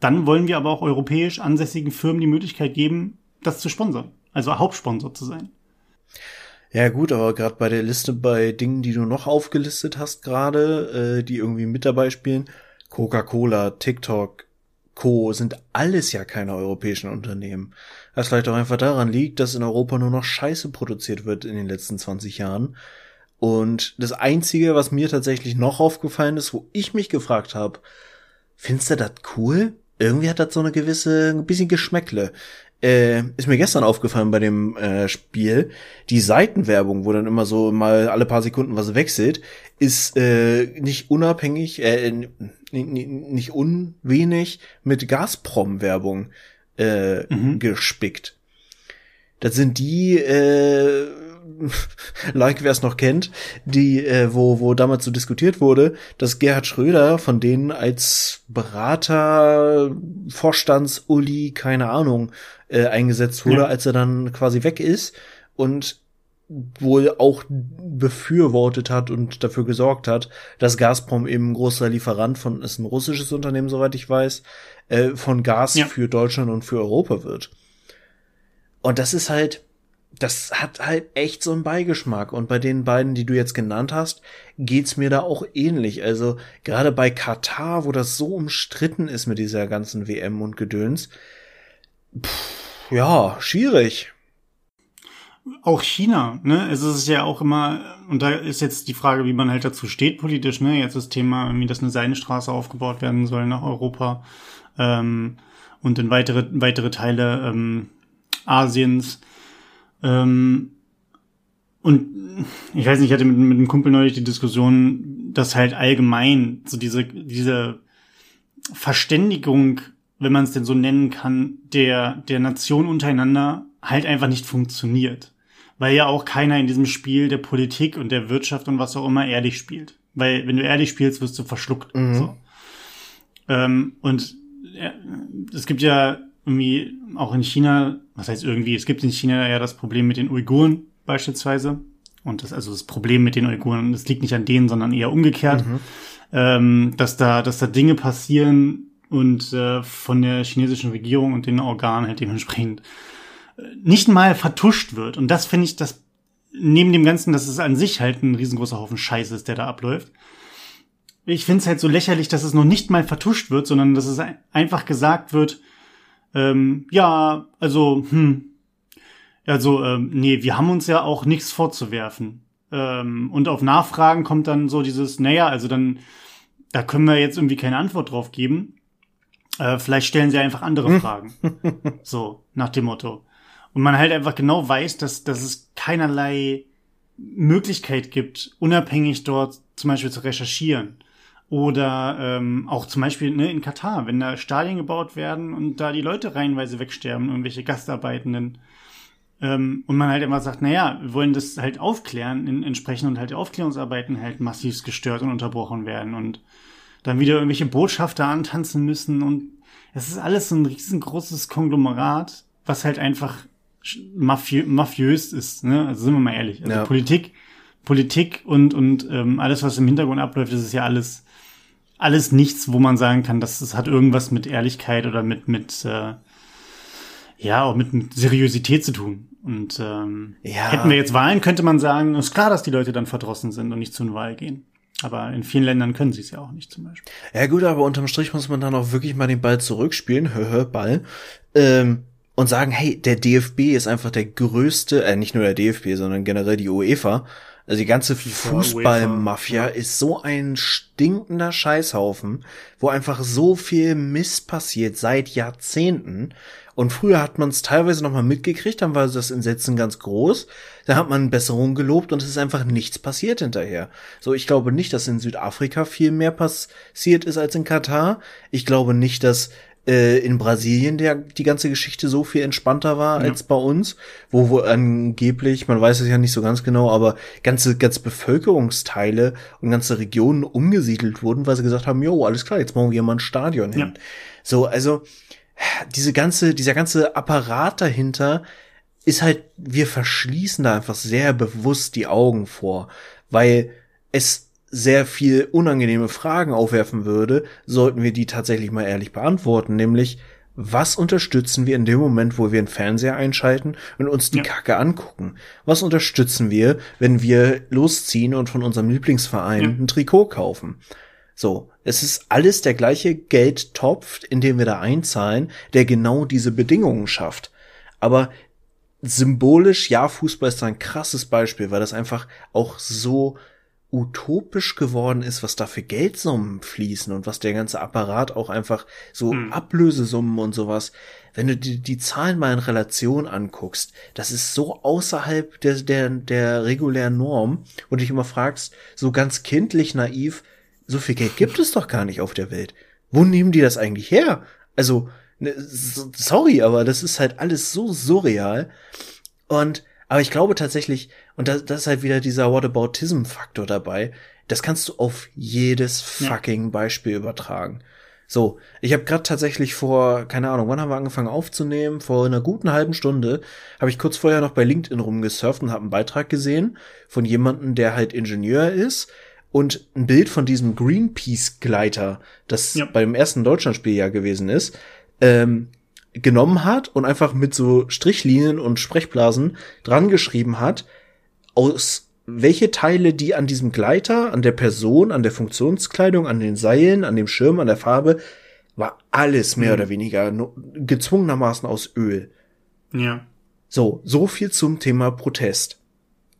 dann wollen wir aber auch europäisch ansässigen Firmen die Möglichkeit geben, das zu sponsern. Also Hauptsponsor zu sein. Ja gut, aber gerade bei der Liste bei Dingen, die du noch aufgelistet hast gerade, äh, die irgendwie mit dabei spielen, Coca-Cola, TikTok, Co. sind alles ja keine europäischen Unternehmen. Was vielleicht auch einfach daran liegt, dass in Europa nur noch Scheiße produziert wird in den letzten 20 Jahren. Und das Einzige, was mir tatsächlich noch aufgefallen ist, wo ich mich gefragt habe, findest du das cool? Irgendwie hat das so eine gewisse, ein bisschen Geschmäckle. Äh, ist mir gestern aufgefallen bei dem äh, Spiel. Die Seitenwerbung, wo dann immer so mal alle paar Sekunden was wechselt, ist äh, nicht unabhängig, äh, nicht unwenig mit Gazprom-Werbung äh, Mhm. gespickt. Das sind die, äh, like wer es noch kennt, die, äh, wo, wo damals so diskutiert wurde, dass Gerhard Schröder von denen als Berater, Vorstandsuli, keine Ahnung, äh, eingesetzt wurde, Ja. als er dann quasi weg ist und wohl auch befürwortet hat und dafür gesorgt hat, dass Gazprom eben ein großer Lieferant von, ist ein russisches Unternehmen, soweit ich weiß, äh, von Gas Ja. für Deutschland und für Europa wird. Und das ist halt, das hat halt echt so einen Beigeschmack. Und bei den beiden, die du jetzt genannt hast, geht's mir da auch ähnlich. Also gerade bei Katar, wo das so umstritten ist mit dieser ganzen WM und Gedöns, pff, ja, schwierig. Auch China, ne? Es ist ja auch immer, und da ist jetzt die Frage, wie man halt dazu steht politisch, ne? Jetzt das Thema, irgendwie, dass eine Seidenstraße aufgebaut werden soll nach Europa ähm, und in weitere, weitere Teile ähm, Asiens. Ähm, und ich weiß nicht, ich hatte mit, mit einem Kumpel neulich die Diskussion, dass halt allgemein so diese, diese Verständigung, wenn man es denn so nennen kann, der, der Nation untereinander halt einfach nicht funktioniert. Weil ja auch keiner in diesem Spiel der Politik und der Wirtschaft und was auch immer ehrlich spielt. Weil wenn du ehrlich spielst, wirst du verschluckt. Mhm. So. Ähm, und äh, es gibt ja irgendwie auch in China, was heißt irgendwie, es gibt in China ja das Problem mit den Uiguren beispielsweise. Und das, also das Problem mit den Uiguren, das liegt nicht an denen, sondern eher umgekehrt, mhm. ähm, dass da, dass da Dinge passieren und äh, von der chinesischen Regierung und den Organen halt dementsprechend äh, nicht mal vertuscht wird. Und das finde ich, das neben dem Ganzen, dass es an sich halt ein riesengroßer Haufen Scheiße ist, der da abläuft. Ich finde es halt so lächerlich, dass es noch nicht mal vertuscht wird, sondern dass es einfach gesagt wird, ähm, ja, also, hm, also, ähm, nee, wir haben uns ja auch nichts vorzuwerfen. Ähm, und auf Nachfragen kommt dann so dieses, naja, also dann, da können wir jetzt irgendwie keine Antwort drauf geben. Äh, vielleicht stellen sie einfach andere hm. Fragen. so, nach dem Motto. Und man halt einfach genau weiß, dass, dass es keinerlei Möglichkeit gibt, unabhängig dort zum Beispiel zu recherchieren. Oder ähm, auch zum Beispiel ne, in Katar, wenn da Stadien gebaut werden und da die Leute reihenweise wegsterben, irgendwelche Gastarbeitenden. Ähm, und man halt immer sagt, naja, wir wollen das halt aufklären, in, entsprechend und halt die Aufklärungsarbeiten halt massiv gestört und unterbrochen werden und dann wieder irgendwelche Botschafter antanzen müssen und es ist alles so ein riesengroßes Konglomerat, was halt einfach mafiö mafiös ist, ne? Also sind wir mal ehrlich. Also ja. Politik, Politik und, und ähm, alles, was im Hintergrund abläuft, das ist ja alles alles nichts, wo man sagen kann, dass es hat irgendwas mit Ehrlichkeit oder mit mit äh, ja auch mit, mit Seriosität zu tun. Und ähm, ja. hätten wir jetzt Wahlen, könnte man sagen, ist klar, dass die Leute dann verdrossen sind und nicht zu einer Wahl gehen. Aber in vielen Ländern können sie es ja auch nicht zum Beispiel. Ja gut, aber unterm Strich muss man dann auch wirklich mal den Ball zurückspielen, hör, hör, Ball, ähm, und sagen, hey, der DFB ist einfach der größte, äh, nicht nur der DFB, sondern generell die UEFA, also die ganze Fußballmafia ist so ein stinkender Scheißhaufen, wo einfach so viel Mist passiert seit Jahrzehnten. Und früher hat man es teilweise noch mal mitgekriegt, dann war das Entsetzen ganz groß. Da hat man Besserung gelobt und es ist einfach nichts passiert hinterher. So, ich glaube nicht, dass in Südafrika viel mehr passiert ist als in Katar. Ich glaube nicht, dass äh, in Brasilien der die ganze Geschichte so viel entspannter war ja. als bei uns, wo, wo angeblich, man weiß es ja nicht so ganz genau, aber ganze, ganze Bevölkerungsteile und ganze Regionen umgesiedelt wurden, weil sie gesagt haben, jo, alles klar, jetzt bauen wir mal ein Stadion hin. Ja. So, also diese ganze, dieser ganze Apparat dahinter ist halt, wir verschließen da einfach sehr bewusst die Augen vor, weil es sehr viel unangenehme Fragen aufwerfen würde, sollten wir die tatsächlich mal ehrlich beantworten, nämlich was unterstützen wir in dem Moment, wo wir einen Fernseher einschalten und uns die ja. Kacke angucken? Was unterstützen wir, wenn wir losziehen und von unserem Lieblingsverein ja. ein Trikot kaufen? So, es ist alles der gleiche Geldtopf, in dem wir da einzahlen, der genau diese Bedingungen schafft. Aber symbolisch, ja, Fußball ist ein krasses Beispiel, weil das einfach auch so utopisch geworden ist, was da für Geldsummen fließen und was der ganze Apparat auch einfach so hm. Ablösesummen und sowas. Wenn du die, die Zahlen mal in Relation anguckst, das ist so außerhalb der, der, der regulären Norm und dich immer fragst, so ganz kindlich naiv, so viel Geld gibt es doch gar nicht auf der Welt. Wo nehmen die das eigentlich her? Also, ne, sorry, aber das ist halt alles so surreal. Und aber ich glaube tatsächlich, und das, das ist halt wieder dieser Whataboutism-Faktor dabei, das kannst du auf jedes fucking ja. Beispiel übertragen. So, ich habe gerade tatsächlich vor, keine Ahnung, wann haben wir angefangen aufzunehmen? Vor einer guten halben Stunde habe ich kurz vorher noch bei LinkedIn rumgesurft und habe einen Beitrag gesehen von jemandem, der halt Ingenieur ist und ein Bild von diesem Greenpeace-Gleiter, das ja. beim ersten Deutschlandspiel ja gewesen ist, ähm, genommen hat und einfach mit so Strichlinien und Sprechblasen dran geschrieben hat, aus welche Teile die an diesem Gleiter, an der Person, an der Funktionskleidung, an den Seilen, an dem Schirm, an der Farbe, war alles mehr mhm. oder weniger gezwungenermaßen aus Öl. Ja. So, so viel zum Thema Protest.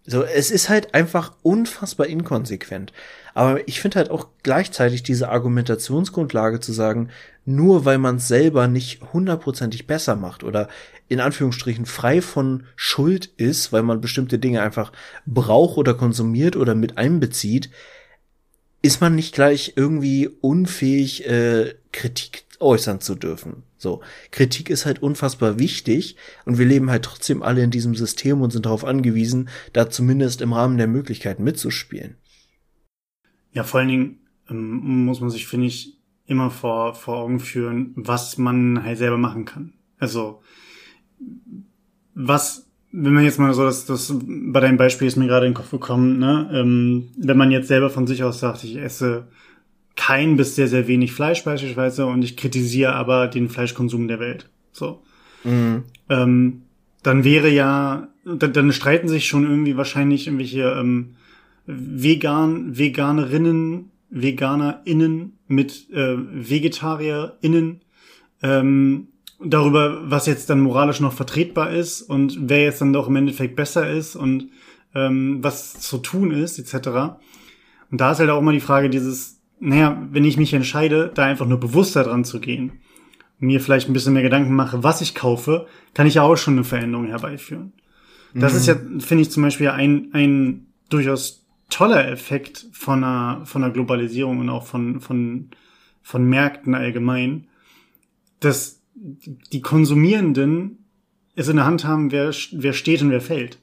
So, es ist halt einfach unfassbar inkonsequent. Aber ich finde halt auch gleichzeitig diese Argumentationsgrundlage zu sagen, nur weil man es selber nicht hundertprozentig besser macht oder in Anführungsstrichen frei von Schuld ist, weil man bestimmte Dinge einfach braucht oder konsumiert oder mit einbezieht, ist man nicht gleich irgendwie unfähig, äh, Kritik äußern zu dürfen. So, Kritik ist halt unfassbar wichtig und wir leben halt trotzdem alle in diesem System und sind darauf angewiesen, da zumindest im Rahmen der Möglichkeiten mitzuspielen. Ja, vor allen Dingen ähm, muss man sich, finde ich, immer vor, vor Augen führen, was man halt selber machen kann. Also, was, wenn man jetzt mal so, das, das bei deinem Beispiel ist mir gerade in den Kopf gekommen, ne, ähm, wenn man jetzt selber von sich aus sagt, ich esse kein bis sehr, sehr wenig Fleisch beispielsweise und ich kritisiere aber den Fleischkonsum der Welt. So. Mhm. Ähm, dann wäre ja, dann, dann streiten sich schon irgendwie wahrscheinlich irgendwelche ähm, vegan, Veganerinnen, VeganerInnen mit äh, VegetarierInnen ähm, darüber, was jetzt dann moralisch noch vertretbar ist und wer jetzt dann doch im Endeffekt besser ist und ähm, was zu tun ist, etc. Und da ist halt auch immer die Frage dieses, naja, wenn ich mich entscheide, da einfach nur bewusster dran zu gehen, mir vielleicht ein bisschen mehr Gedanken mache, was ich kaufe, kann ich ja auch schon eine Veränderung herbeiführen. Das mhm. ist ja, finde ich zum Beispiel ein, ein durchaus toller Effekt von einer, von einer Globalisierung und auch von, von, von Märkten allgemein, dass die Konsumierenden es in der Hand haben, wer, wer steht und wer fällt.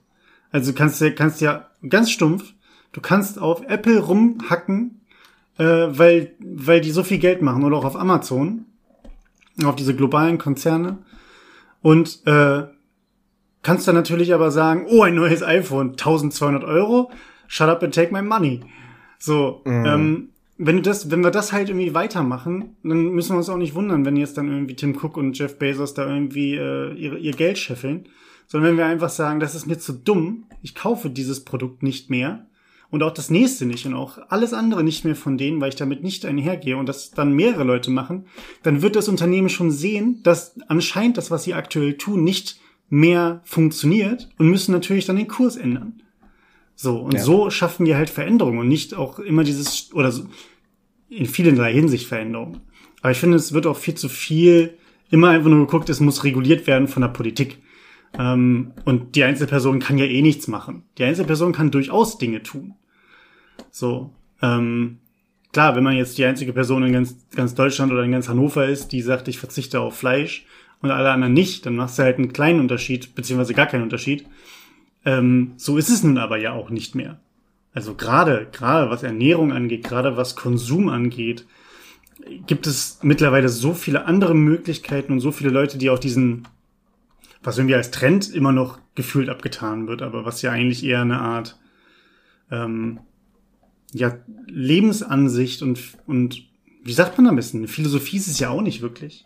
Also du kannst kannst ja ganz stumpf, du kannst auf Apple rumhacken, äh, weil, weil die so viel Geld machen oder auch auf Amazon, auf diese globalen Konzerne und äh, kannst dann natürlich aber sagen, oh, ein neues iPhone, 1200 Euro, shut up and take my money. So, mm. ähm, wenn du das, wenn wir das halt irgendwie weitermachen, dann müssen wir uns auch nicht wundern, wenn jetzt dann irgendwie Tim Cook und Jeff Bezos da irgendwie äh, ihre, ihr Geld scheffeln, sondern wenn wir einfach sagen, das ist mir zu dumm, ich kaufe dieses Produkt nicht mehr und auch das nächste nicht und auch alles andere nicht mehr von denen, weil ich damit nicht einhergehe und das dann mehrere Leute machen, dann wird das Unternehmen schon sehen, dass anscheinend das, was sie aktuell tun, nicht mehr funktioniert und müssen natürlich dann den Kurs ändern. So, und ja. so schaffen wir halt Veränderungen und nicht auch immer dieses, oder so, in vielerlei Hinsicht Veränderungen. Aber ich finde, es wird auch viel zu viel immer einfach nur geguckt, es muss reguliert werden von der Politik. Ähm, und die Einzelperson kann ja eh nichts machen. Die Einzelperson kann durchaus Dinge tun. So, ähm, klar, wenn man jetzt die einzige Person in ganz, ganz Deutschland oder in ganz Hannover ist, die sagt, ich verzichte auf Fleisch und alle anderen nicht, dann machst du halt einen kleinen Unterschied, beziehungsweise gar keinen Unterschied. Ähm, so ist es nun aber ja auch nicht mehr. Also gerade, gerade was Ernährung angeht, gerade was Konsum angeht, gibt es mittlerweile so viele andere Möglichkeiten und so viele Leute, die auch diesen, was irgendwie als Trend immer noch gefühlt abgetan wird, aber was ja eigentlich eher eine Art ähm, ja, Lebensansicht und, und wie sagt man am besten? Eine Philosophie ist es ja auch nicht wirklich.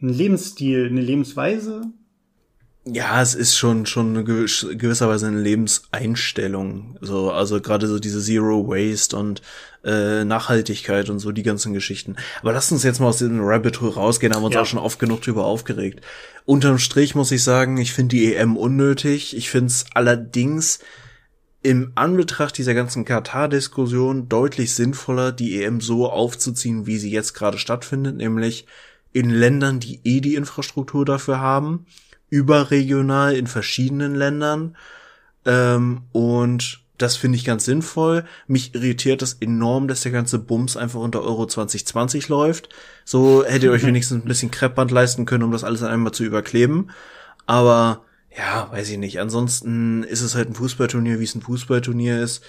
Ein Lebensstil, eine Lebensweise, ja, es ist schon schon gewisserweise eine Lebenseinstellung. So, also gerade so diese Zero Waste und äh, Nachhaltigkeit und so die ganzen Geschichten. Aber lasst uns jetzt mal aus dem Rabbit Hole rausgehen, haben wir uns ja. auch schon oft genug drüber aufgeregt. Unterm Strich muss ich sagen, ich finde die EM unnötig. Ich finde es allerdings im Anbetracht dieser ganzen Katar-Diskussion deutlich sinnvoller, die EM so aufzuziehen, wie sie jetzt gerade stattfindet, nämlich in Ländern, die eh die Infrastruktur dafür haben überregional in verschiedenen Ländern. Ähm, und das finde ich ganz sinnvoll. Mich irritiert das enorm, dass der ganze Bums einfach unter Euro 2020 läuft. So hättet ihr euch wenigstens ein bisschen Kreppband leisten können, um das alles einmal zu überkleben. Aber ja, weiß ich nicht. Ansonsten ist es halt ein Fußballturnier, wie es ein Fußballturnier ist.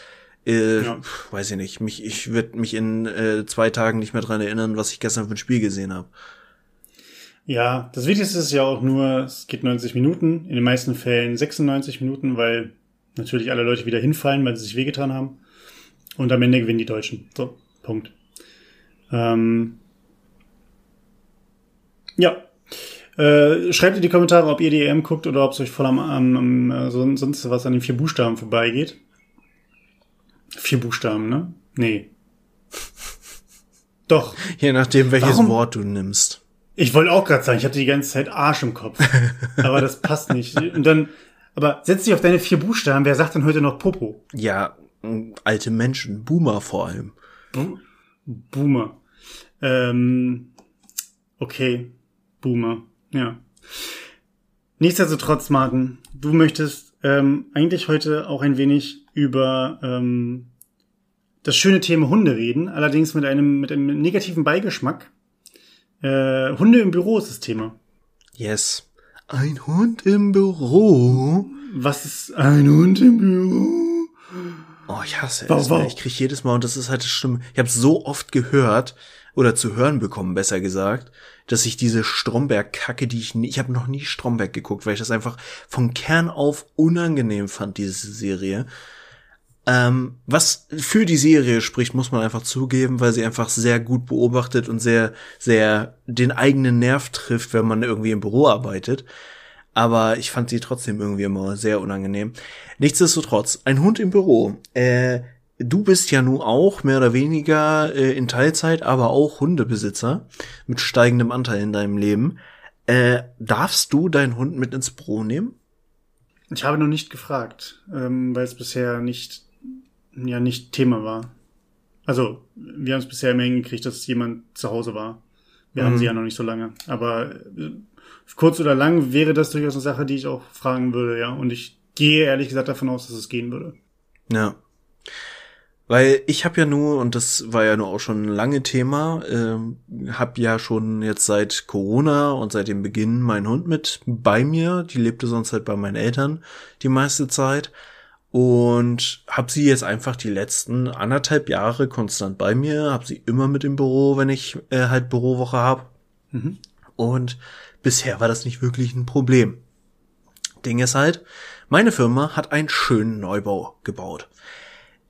Äh, ja. Weiß ich nicht. Mich, ich würde mich in äh, zwei Tagen nicht mehr dran erinnern, was ich gestern für ein Spiel gesehen habe. Ja, das Wichtigste ist ja auch nur, es geht 90 Minuten, in den meisten Fällen 96 Minuten, weil natürlich alle Leute wieder hinfallen, weil sie sich wehgetan haben. Und am Ende gewinnen die Deutschen. So, Punkt. Ähm, ja. Äh, schreibt in die Kommentare, ob ihr die EM guckt oder ob es euch voll am, am, am äh, sonst was an den vier Buchstaben vorbeigeht. Vier Buchstaben, ne? Nee. Doch. Je nachdem, welches Warum? Wort du nimmst. Ich wollte auch gerade sagen, ich hatte die ganze Zeit Arsch im Kopf. aber das passt nicht. Und dann, aber setz dich auf deine vier Buchstaben. Wer sagt denn heute noch Popo? Ja, alte Menschen. Boomer vor allem. Bo Boomer. Ähm, okay. Boomer. Ja. Nichtsdestotrotz, Martin, du möchtest ähm, eigentlich heute auch ein wenig über ähm, das schöne Thema Hunde reden, allerdings mit einem, mit einem negativen Beigeschmack Äh, Hunde im Büro ist das Thema. Yes. Ein Hund im Büro. Was ist ein Hund im Büro? Oh, ich hasse es. Wow, wow. Ich kriege jedes Mal, und das ist halt das Schlimme, ich habe so oft gehört, oder zu hören bekommen, besser gesagt, dass ich diese Stromberg-Kacke, die ich nie, ich habe noch nie Stromberg geguckt, weil ich das einfach von Kern auf unangenehm fand, diese Serie. Ähm, was für die Serie spricht, muss man einfach zugeben, weil sie einfach sehr gut beobachtet und sehr, sehr den eigenen Nerv trifft, wenn man irgendwie im Büro arbeitet. Aber ich fand sie trotzdem irgendwie immer sehr unangenehm. Nichtsdestotrotz, ein Hund im Büro. Äh, du bist ja nun auch mehr oder weniger äh, in Teilzeit, aber auch Hundebesitzer mit steigendem Anteil in deinem Leben. Äh, darfst du deinen Hund mit ins Büro nehmen? Ich habe noch nicht gefragt, ähm, weil es bisher nicht, ja, nicht Thema war. Also, wir haben es bisher immer hingekriegt, dass jemand zu Hause war. Wir haben Mhm. sie ja noch nicht so lange. Aber äh, kurz oder lang wäre das durchaus eine Sache, die ich auch fragen würde, ja. Und ich gehe ehrlich gesagt davon aus, dass es gehen würde. Ja. Weil ich habe ja nur, und das war ja nur auch schon ein lange Thema, ähm, habe ja schon jetzt seit Corona und seit dem Beginn meinen Hund mit bei mir. Die lebte sonst halt bei meinen Eltern die meiste Zeit. Und habe sie jetzt einfach die letzten anderthalb Jahre konstant bei mir, habe sie immer mit im Büro, wenn ich äh, halt Bürowoche hab. Mhm. Und bisher war das nicht wirklich ein Problem. Ding ist halt, meine Firma hat einen schönen Neubau gebaut.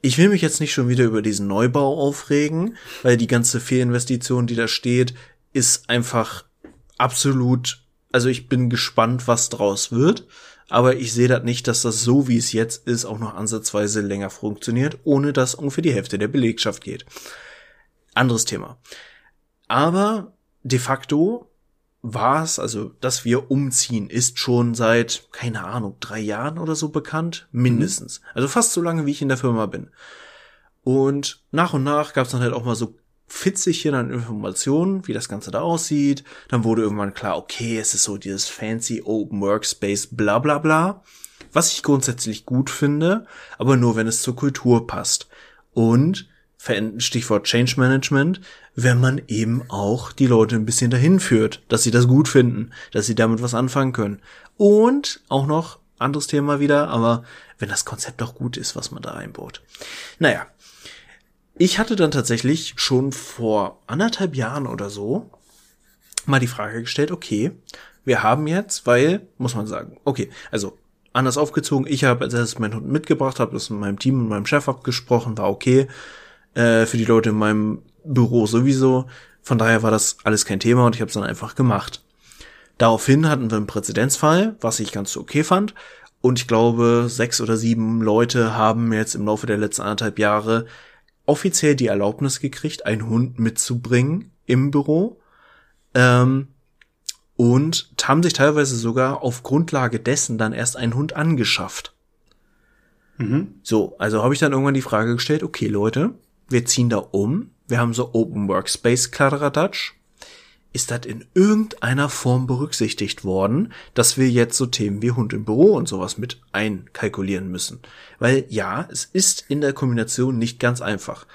Ich will mich jetzt nicht schon wieder über diesen Neubau aufregen, weil die ganze Fehlinvestition, die da steht, ist einfach absolut, also ich bin gespannt, was draus wird, aber ich sehe das nicht, dass das so, wie es jetzt ist, auch noch ansatzweise länger funktioniert, ohne dass ungefähr die Hälfte der Belegschaft geht. Anderes Thema. Aber de facto war es, also dass wir umziehen, ist schon seit, keine Ahnung, drei Jahren oder so bekannt, mindestens. Also fast so lange, wie ich in der Firma bin. Und nach und nach gab es dann halt auch mal so Fitzelchen an Informationen, wie das Ganze da aussieht. Dann wurde irgendwann klar, okay, es ist so dieses fancy Open Workspace, bla bla bla. Was ich grundsätzlich gut finde, aber nur wenn es zur Kultur passt. Und Stichwort Change Management, wenn man eben auch die Leute ein bisschen dahin führt, dass sie das gut finden, dass sie damit was anfangen können. Und auch noch, anderes Thema wieder, aber wenn das Konzept auch gut ist, was man da einbaut. Naja, ich hatte dann tatsächlich schon vor anderthalb Jahren oder so mal die Frage gestellt, okay, wir haben jetzt, weil, muss man sagen, okay, also anders aufgezogen, ich habe als erstes meinen Hund mitgebracht, habe das mit meinem Team und meinem Chef abgesprochen, war okay, äh, für die Leute in meinem Büro sowieso, von daher war das alles kein Thema und ich habe es dann einfach gemacht. Daraufhin hatten wir einen Präzedenzfall, was ich ganz okay fand. Und ich glaube, sechs oder sieben Leute haben jetzt im Laufe der letzten anderthalb Jahre offiziell die Erlaubnis gekriegt, einen Hund mitzubringen im Büro. Ähm, und haben sich teilweise sogar auf Grundlage dessen dann erst einen Hund angeschafft. Mhm. So, also habe ich dann irgendwann die Frage gestellt, okay Leute, wir ziehen da um, wir haben so Open Workspace Kladderadatsch. Ist das in irgendeiner Form berücksichtigt worden, dass wir jetzt so Themen wie Hund im Büro und sowas mit einkalkulieren müssen? Weil ja, es ist in der Kombination nicht ganz einfach.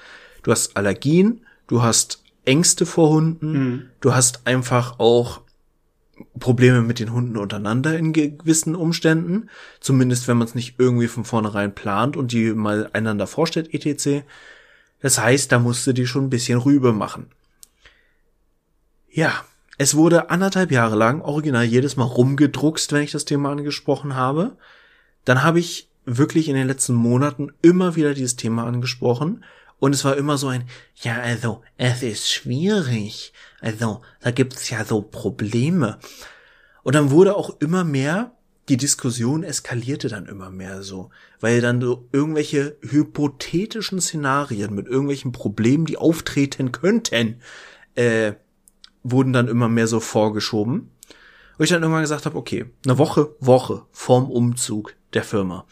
Du hast Allergien, du hast Ängste vor Hunden, du hast einfach auch Probleme mit den Hunden untereinander in gewissen Umständen, zumindest wenn man es nicht irgendwie von vornherein plant und die mal einander vorstellt, etc. Das heißt, da musste die schon ein bisschen Rübe machen. Ja, es wurde anderthalb Jahre lang original jedes Mal rumgedruckst, wenn ich das Thema angesprochen habe. Dann habe ich wirklich in den letzten Monaten immer wieder dieses Thema angesprochen und es war immer so ein, ja, also, es ist schwierig. Also, da gibt's ja so Probleme. Und dann wurde auch immer mehr, die Diskussion eskalierte dann immer mehr so, weil dann so irgendwelche hypothetischen Szenarien mit irgendwelchen Problemen, die auftreten könnten, äh, wurden dann immer mehr so vorgeschoben. Und ich dann irgendwann gesagt habe, okay, eine Woche, Woche vorm Umzug der Firma,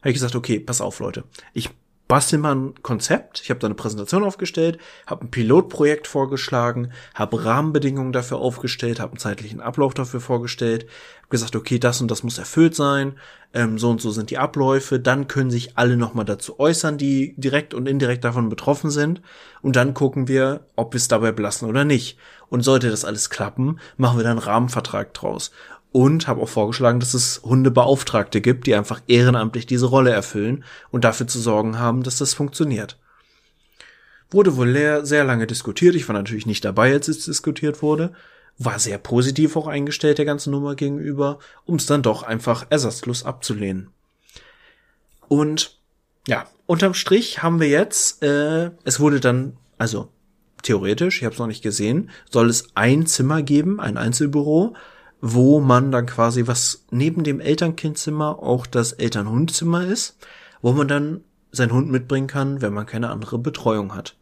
habe ich gesagt, okay, pass auf, Leute, ich bastel mal ein Konzept. Ich habe da eine Präsentation aufgestellt, habe ein Pilotprojekt vorgeschlagen, habe Rahmenbedingungen dafür aufgestellt, habe einen zeitlichen Ablauf dafür vorgestellt, habe gesagt, okay, das und das muss erfüllt sein, ähm, so und so sind die Abläufe. Dann können sich alle nochmal dazu äußern, die direkt und indirekt davon betroffen sind. Und dann gucken wir, ob wir es dabei belassen oder nicht. Und sollte das alles klappen, machen wir dann einen Rahmenvertrag draus und habe auch vorgeschlagen, dass es Hundebeauftragte gibt, die einfach ehrenamtlich diese Rolle erfüllen und dafür zu sorgen haben, dass das funktioniert. Wurde wohl sehr lange diskutiert. Ich war natürlich nicht dabei, als es diskutiert wurde. War sehr positiv auch eingestellt der ganzen Nummer gegenüber, um es dann doch einfach ersatzlos abzulehnen. Und ja, unterm Strich haben wir jetzt, äh, es wurde dann, also theoretisch, ich habe es noch nicht gesehen, soll es ein Zimmer geben, ein Einzelbüro, wo man dann quasi was neben dem Elternkindzimmer auch das Elternhundzimmer ist, wo man dann seinen Hund mitbringen kann, wenn man keine andere Betreuung hat.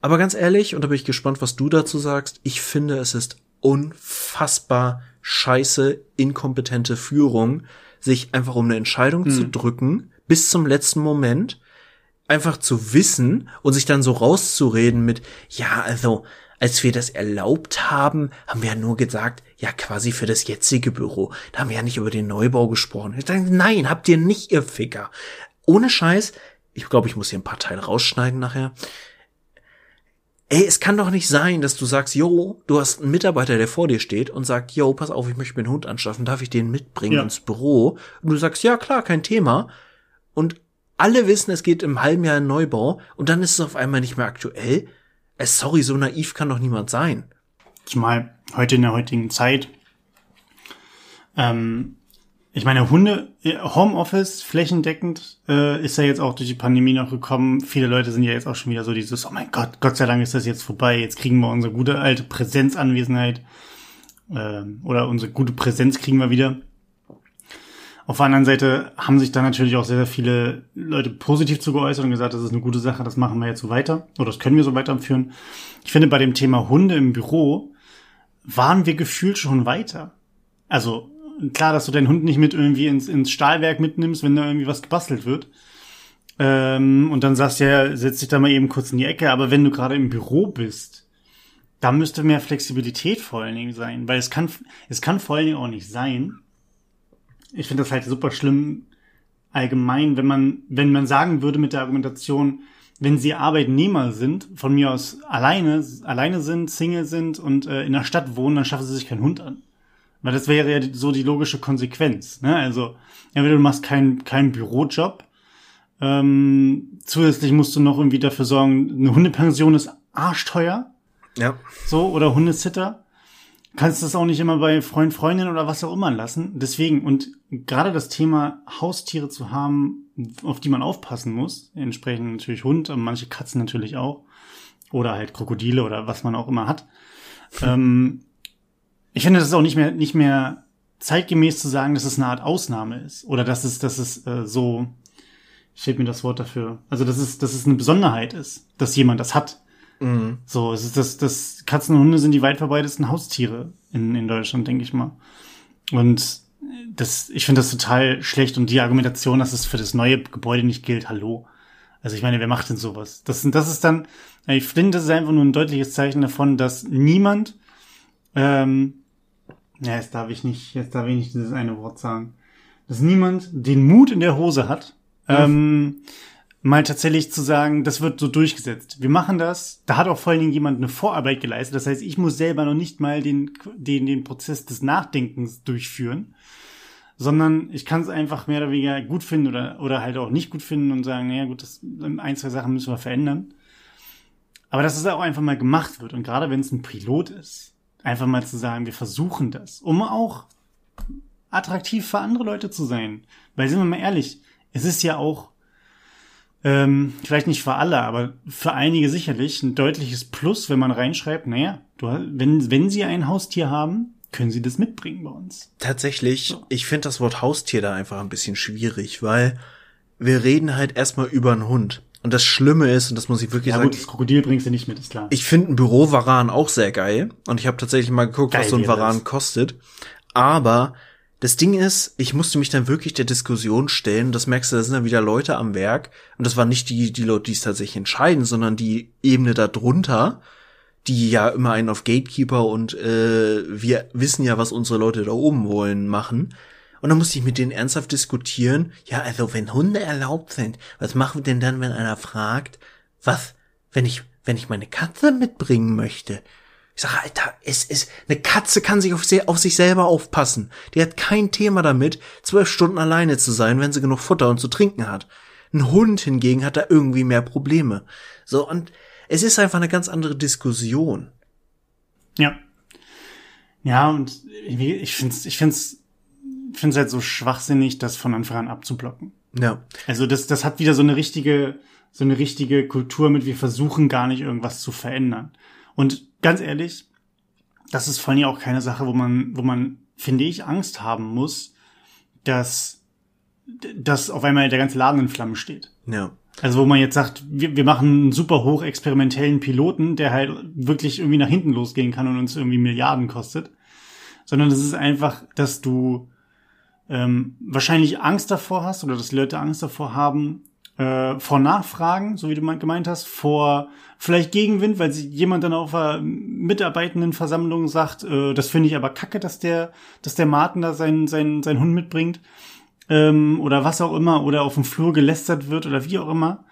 Aber ganz ehrlich, und da bin ich gespannt, was du dazu sagst, ich finde, es ist unfassbar scheiße, inkompetente Führung, sich einfach um eine Entscheidung hm. zu drücken, bis zum letzten Moment, einfach zu wissen und sich dann so rauszureden mit, ja, also, als wir das erlaubt haben, haben wir ja nur gesagt, ja quasi für das jetzige Büro. Da haben wir ja nicht über den Neubau gesprochen. Ich dachte, nein, habt ihr nicht, ihr Ficker. Ohne Scheiß, ich glaube, ich muss hier ein paar Teile rausschneiden nachher. Ey, es kann doch nicht sein, dass du sagst, yo, du hast einen Mitarbeiter, der vor dir steht und sagt, yo, pass auf, ich möchte mir einen Hund anschaffen, darf ich den mitbringen ja. ins Büro? Und du sagst, ja, klar, kein Thema. Und alle wissen, es geht im halben Jahr in Neubau und dann ist es auf einmal nicht mehr aktuell. Äh, sorry, so naiv kann doch niemand sein. Zumal heute in der heutigen Zeit, ähm, ich meine, Hunde, äh, Homeoffice flächendeckend äh, ist ja jetzt auch durch die Pandemie noch gekommen. Viele Leute sind ja jetzt auch schon wieder so dieses, oh mein Gott, Gott sei Dank ist das jetzt vorbei. Jetzt kriegen wir unsere gute alte Präsenzanwesenheit äh, oder unsere gute Präsenz kriegen wir wieder. Auf der anderen Seite haben sich da natürlich auch sehr, sehr viele Leute positiv zu geäußert und gesagt, das ist eine gute Sache, das machen wir jetzt so weiter oder das können wir so weiterführen. Ich finde, bei dem Thema Hunde im Büro waren wir gefühlt schon weiter. Also klar, dass du deinen Hund nicht mit irgendwie ins, ins Stahlwerk mitnimmst, wenn da irgendwie was gebastelt wird. Ähm, und dann sagst du ja, setz dich da mal eben kurz in die Ecke. Aber wenn du gerade im Büro bist, da müsste mehr Flexibilität vor allen Dingen sein. Weil es kann, es kann vor allen Dingen auch nicht sein, ich finde das halt super schlimm allgemein, wenn man, wenn man sagen würde mit der Argumentation, wenn sie Arbeitnehmer sind, von mir aus alleine, alleine sind, Single sind und äh, in der Stadt wohnen, dann schaffen sie sich keinen Hund an. Weil das wäre ja so die logische Konsequenz. Ne? Also, entweder du machst keinen keinen Bürojob, ähm, zusätzlich musst du noch irgendwie dafür sorgen, eine Hundepension ist arschteuer. Ja. So, oder Hundesitter kannst das auch nicht immer bei Freund, Freundin oder was auch immer lassen. Deswegen, und gerade das Thema Haustiere zu haben, auf die man aufpassen muss, entsprechend natürlich Hund, manche Katzen natürlich auch, oder halt Krokodile oder was man auch immer hat. ähm, ich finde, das ist auch nicht mehr, nicht mehr zeitgemäß zu sagen, dass es eine Art Ausnahme ist. Oder dass es, dass es äh, so, ich fehlt mir das Wort dafür. Also, dass es, dass es eine Besonderheit ist, dass jemand das hat. Mhm. So, es ist das, das Katzen und Hunde sind die weit verbreitetsten Haustiere in, in Deutschland, denke ich mal. Und das, ich finde das total schlecht und die Argumentation, dass es für das neue Gebäude nicht gilt, hallo. Also ich meine, wer macht denn sowas? Das, das ist dann, ich finde, das ist einfach nur ein deutliches Zeichen davon, dass niemand, ähm, ja, jetzt darf ich nicht, jetzt darf ich nicht dieses eine Wort sagen, dass niemand den Mut in der Hose hat, ja. ähm, mal tatsächlich zu sagen, das wird so durchgesetzt. Wir machen das. Da hat auch vor allen Dingen jemand eine Vorarbeit geleistet. Das heißt, ich muss selber noch nicht mal den, den, den Prozess des Nachdenkens durchführen, sondern ich kann es einfach mehr oder weniger gut finden oder, oder halt auch nicht gut finden und sagen, naja gut, das, ein, zwei Sachen müssen wir verändern. Aber dass es auch einfach mal gemacht wird und gerade wenn es ein Pilot ist, einfach mal zu sagen, wir versuchen das, um auch attraktiv für andere Leute zu sein. Weil sind wir mal ehrlich, es ist ja auch ähm, vielleicht nicht für alle, aber für einige sicherlich ein deutliches Plus, wenn man reinschreibt, naja, du, wenn, wenn sie ein Haustier haben, können sie das mitbringen bei uns. Tatsächlich, so. ich finde das Wort Haustier da einfach ein bisschen schwierig, weil wir reden halt erstmal über einen Hund. Und das Schlimme ist, und das muss ich wirklich ja, sagen. Gut, das Krokodil bringst du nicht mit, ist klar. Ich finde ein Bürovaran auch sehr geil. Und ich habe tatsächlich mal geguckt, geil, was so ein Varan kostet. Aber das Ding ist, ich musste mich dann wirklich der Diskussion stellen. Das merkst du, da sind dann wieder Leute am Werk. Und das waren nicht die, die Leute, die es tatsächlich entscheiden, sondern die Ebene darunter, die ja immer einen auf Gatekeeper und äh, wir wissen ja, was unsere Leute da oben wollen, machen. Und dann musste ich mit denen ernsthaft diskutieren. Ja, also wenn Hunde erlaubt sind, was machen wir denn dann, wenn einer fragt, was, wenn ich, wenn ich meine Katze mitbringen möchte? Ich sage, Alter, es ist, eine Katze kann sich auf, auf, sich selber aufpassen. Die hat kein Thema damit, zwölf Stunden alleine zu sein, wenn sie genug Futter und zu trinken hat. Ein Hund hingegen hat da irgendwie mehr Probleme. So, und es ist einfach eine ganz andere Diskussion. Ja. Ja, und ich find's, ich find's, ich find's halt so schwachsinnig, das von Anfang an abzublocken. Ja. Also das, das hat wieder so eine richtige, so eine richtige Kultur mit, wir versuchen gar nicht irgendwas zu verändern. Und ganz ehrlich, das ist vor allem auch keine Sache, wo man, wo man, finde ich, Angst haben muss, dass, dass auf einmal der ganze Laden in Flammen steht. Ja. Also wo man jetzt sagt, wir, wir machen einen super hoch experimentellen Piloten, der halt wirklich irgendwie nach hinten losgehen kann und uns irgendwie Milliarden kostet. Sondern es ist einfach, dass du ähm, wahrscheinlich Angst davor hast oder dass Leute Angst davor haben, äh, vor Nachfragen, so wie du gemeint hast, vor vielleicht Gegenwind, weil sich jemand dann auf einer Mitarbeitendenversammlung sagt, äh, das finde ich aber kacke, dass der, dass der Martin da seinen, seinen, seinen Hund mitbringt, ähm, oder was auch immer, oder auf dem Flur gelästert wird oder wie auch immer.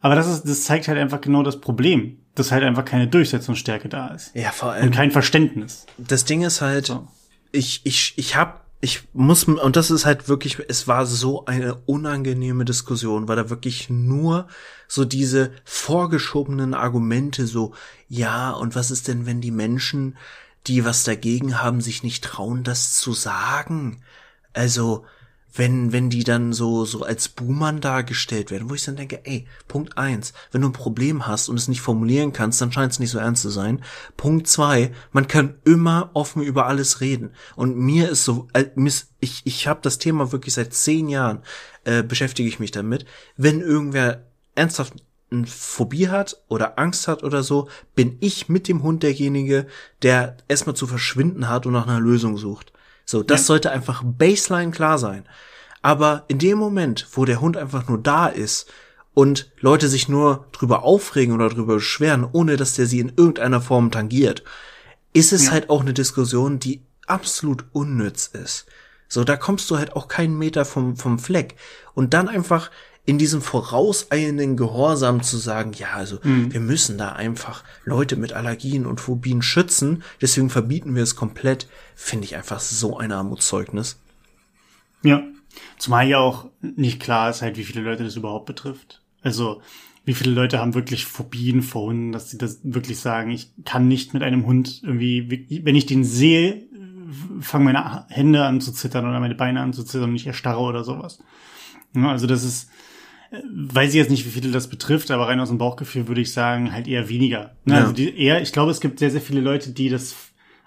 Aber das ist, das zeigt halt einfach genau das Problem, dass halt einfach keine Durchsetzungsstärke da ist. Ja, vor allem. Und kein Verständnis. Das Ding ist halt, so. ich, ich, ich hab ich muss, und das ist halt wirklich, es war so eine unangenehme Diskussion, weil da wirklich nur so diese vorgeschobenen Argumente so, ja, und was ist denn, wenn die Menschen, die was dagegen haben, sich nicht trauen, das zu sagen? Also, wenn, wenn die dann so, so als Buhmann dargestellt werden, wo ich dann denke, ey, Punkt eins, wenn du ein Problem hast und es nicht formulieren kannst, dann scheint es nicht so ernst zu sein. Punkt zwei, man kann immer offen über alles reden. Und mir ist so, äh, ich, ich habe das Thema wirklich seit zehn Jahren, äh, beschäftige ich mich damit. Wenn irgendwer ernsthaft eine Phobie hat oder Angst hat oder so, bin ich mit dem Hund derjenige, der erstmal zu verschwinden hat und nach einer Lösung sucht. So, das ja. sollte einfach Baseline klar sein. Aber in dem Moment, wo der Hund einfach nur da ist und Leute sich nur drüber aufregen oder drüber beschweren, ohne dass der sie in irgendeiner Form tangiert, ist es ja. halt auch eine Diskussion, die absolut unnütz ist. So, da kommst du halt auch keinen Meter vom, vom Fleck. Und dann einfach in diesem vorauseilenden Gehorsam zu sagen, ja, also mhm. wir müssen da einfach Leute mit Allergien und Phobien schützen, deswegen verbieten wir es komplett, finde ich einfach so ein Armutszeugnis. Ja, zumal ja auch nicht klar ist halt, wie viele Leute das überhaupt betrifft. Also, wie viele Leute haben wirklich Phobien vor Hunden, dass sie das wirklich sagen, ich kann nicht mit einem Hund irgendwie, wenn ich den sehe, fangen meine Hände an zu zittern oder meine Beine an zu zittern und ich erstarre oder sowas. Also das ist, weiß ich jetzt nicht, wie viele das betrifft, aber rein aus dem Bauchgefühl würde ich sagen, halt eher weniger. Ne? Ja. Also die, eher, ich glaube, es gibt sehr, sehr viele Leute, die das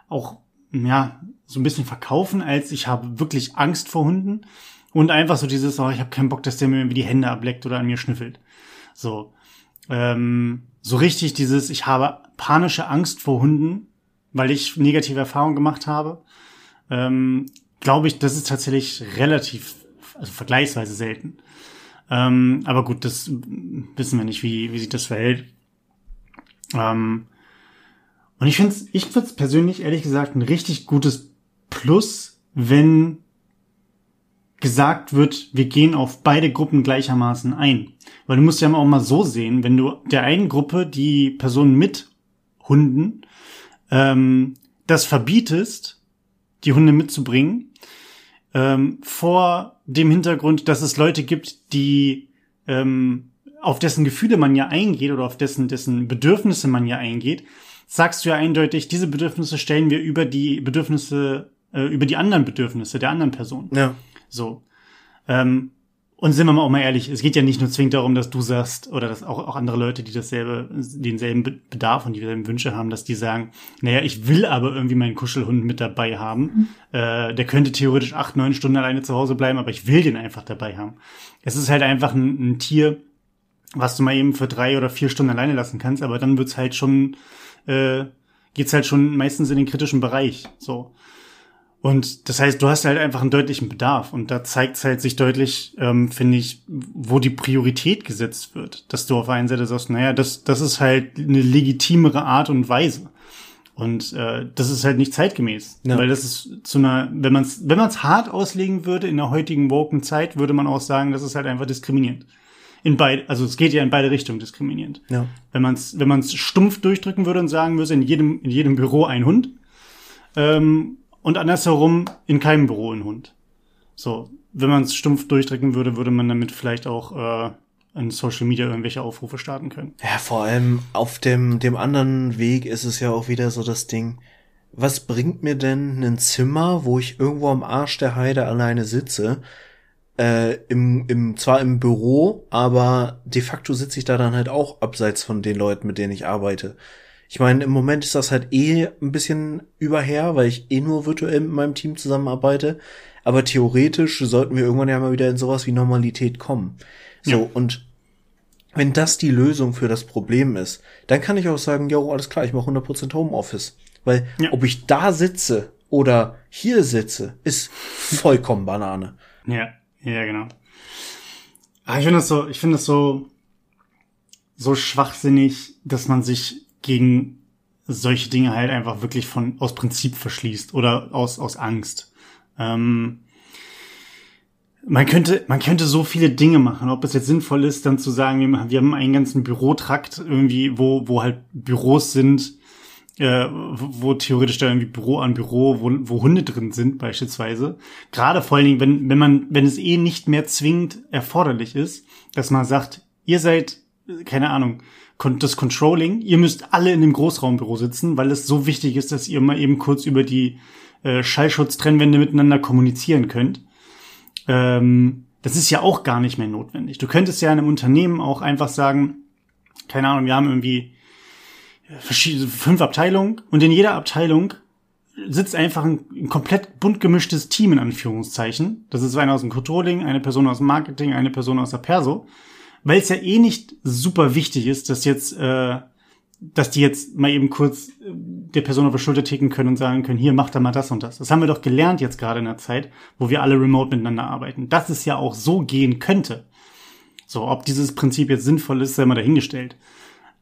auch, ja, so ein bisschen verkaufen, als ich habe wirklich Angst vor Hunden und einfach so dieses, oh, ich habe keinen Bock, dass der mir irgendwie die Hände ableckt oder an mir schnüffelt. So, ähm, so richtig dieses, ich habe panische Angst vor Hunden, weil ich negative Erfahrungen gemacht habe. Ähm, glaube ich, das ist tatsächlich relativ, also vergleichsweise selten. Ähm, aber gut, das wissen wir nicht, wie, wie sich das verhält. Ähm, und ich finde ich find's persönlich, ehrlich gesagt, ein richtig gutes Plus, wenn gesagt wird, wir gehen auf beide Gruppen gleichermaßen ein. Weil du musst ja auch mal so sehen, wenn du der einen Gruppe, die Personen mit Hunden, ähm, das verbietest, die Hunde mitzubringen, ähm, vor dem Hintergrund, dass es Leute gibt, die ähm, auf dessen Gefühle man ja eingeht oder auf dessen, dessen Bedürfnisse man ja eingeht, sagst du ja eindeutig, diese Bedürfnisse stellen wir über die Bedürfnisse, äh, über die anderen Bedürfnisse der anderen Person. Ja. So. Ähm, und sind wir mal auch mal ehrlich, es geht ja nicht nur zwingend darum, dass du sagst, oder dass auch, auch andere Leute, die dasselbe, denselben Bedarf und dieselben Wünsche haben, dass die sagen, naja, ich will aber irgendwie meinen Kuschelhund mit dabei haben. Mhm. Äh, der könnte theoretisch acht, neun Stunden alleine zu Hause bleiben, aber ich will den einfach dabei haben. Es ist halt einfach ein, ein Tier, was du mal eben für drei oder vier Stunden alleine lassen kannst, aber dann wird's halt schon, äh, geht's halt schon meistens in den kritischen Bereich. So. Und das heißt, du hast halt einfach einen deutlichen Bedarf. Und da zeigt es halt sich deutlich, ähm, finde ich, wo die Priorität gesetzt wird. Dass du auf einer Seite sagst, naja, das, das ist halt eine legitimere Art und Weise. Und äh, das ist halt nicht zeitgemäß. Ja. Weil das ist zu einer, wenn man es wenn man's hart auslegen würde in der heutigen woken Zeit, würde man auch sagen, das ist halt einfach diskriminierend. In beid, also es geht ja in beide Richtungen diskriminierend. Ja. Wenn man es wenn man's stumpf durchdrücken würde und sagen würde, in jedem, in jedem Büro ein Hund, ähm, und andersherum in keinem Büro ein Hund. So, wenn man es stumpf durchdrücken würde, würde man damit vielleicht auch äh, in Social Media irgendwelche Aufrufe starten können. Ja, vor allem auf dem, dem anderen Weg ist es ja auch wieder so das Ding, was bringt mir denn ein Zimmer, wo ich irgendwo am Arsch der Heide alleine sitze, äh, im, im, zwar im Büro, aber de facto sitze ich da dann halt auch abseits von den Leuten, mit denen ich arbeite. Ich meine, im Moment ist das halt eh ein bisschen überher, weil ich eh nur virtuell mit meinem Team zusammenarbeite. Aber theoretisch sollten wir irgendwann ja mal wieder in sowas wie Normalität kommen. So, ja. und wenn das die Lösung für das Problem ist, dann kann ich auch sagen, jo, alles klar, ich mache 100% Homeoffice. Weil ja. ob ich da sitze oder hier sitze, ist vollkommen Banane. Ja, ja, genau. Aber ah, ich finde das so, ich finde das so, so schwachsinnig, dass man sich gegen solche Dinge halt einfach wirklich von, aus Prinzip verschließt oder aus, aus Angst. Ähm, man könnte, man könnte so viele Dinge machen. Ob es jetzt sinnvoll ist, dann zu sagen, wir, wir haben einen ganzen Bürotrakt irgendwie, wo, wo halt Büros sind, äh, wo theoretisch da irgendwie Büro an Büro, wo, wo Hunde drin sind beispielsweise. Gerade vor allen Dingen, wenn, wenn man, wenn es eh nicht mehr zwingend erforderlich ist, dass man sagt, ihr seid, keine Ahnung, das Controlling, ihr müsst alle in dem Großraumbüro sitzen, weil es so wichtig ist, dass ihr mal eben kurz über die äh, Schallschutztrennwände miteinander kommunizieren könnt ähm, das ist ja auch gar nicht mehr notwendig. Du könntest ja in einem Unternehmen auch einfach sagen, keine Ahnung, wir haben irgendwie verschiedene, fünf Abteilungen und in jeder Abteilung sitzt einfach ein, ein, komplett bunt gemischtes Team in Anführungszeichen. Das ist einer aus dem Controlling, eine Person aus dem Marketing, eine Person aus der Perso. Weil es ja eh nicht super wichtig ist, dass jetzt äh, dass die jetzt mal eben kurz äh, der Person auf der Schulter ticken können und sagen können, hier, mach da mal das und das. Das haben wir doch gelernt jetzt gerade in der Zeit, wo wir alle remote miteinander arbeiten. Dass es ja auch so gehen könnte. So, ob dieses Prinzip jetzt sinnvoll ist, sei mal dahingestellt.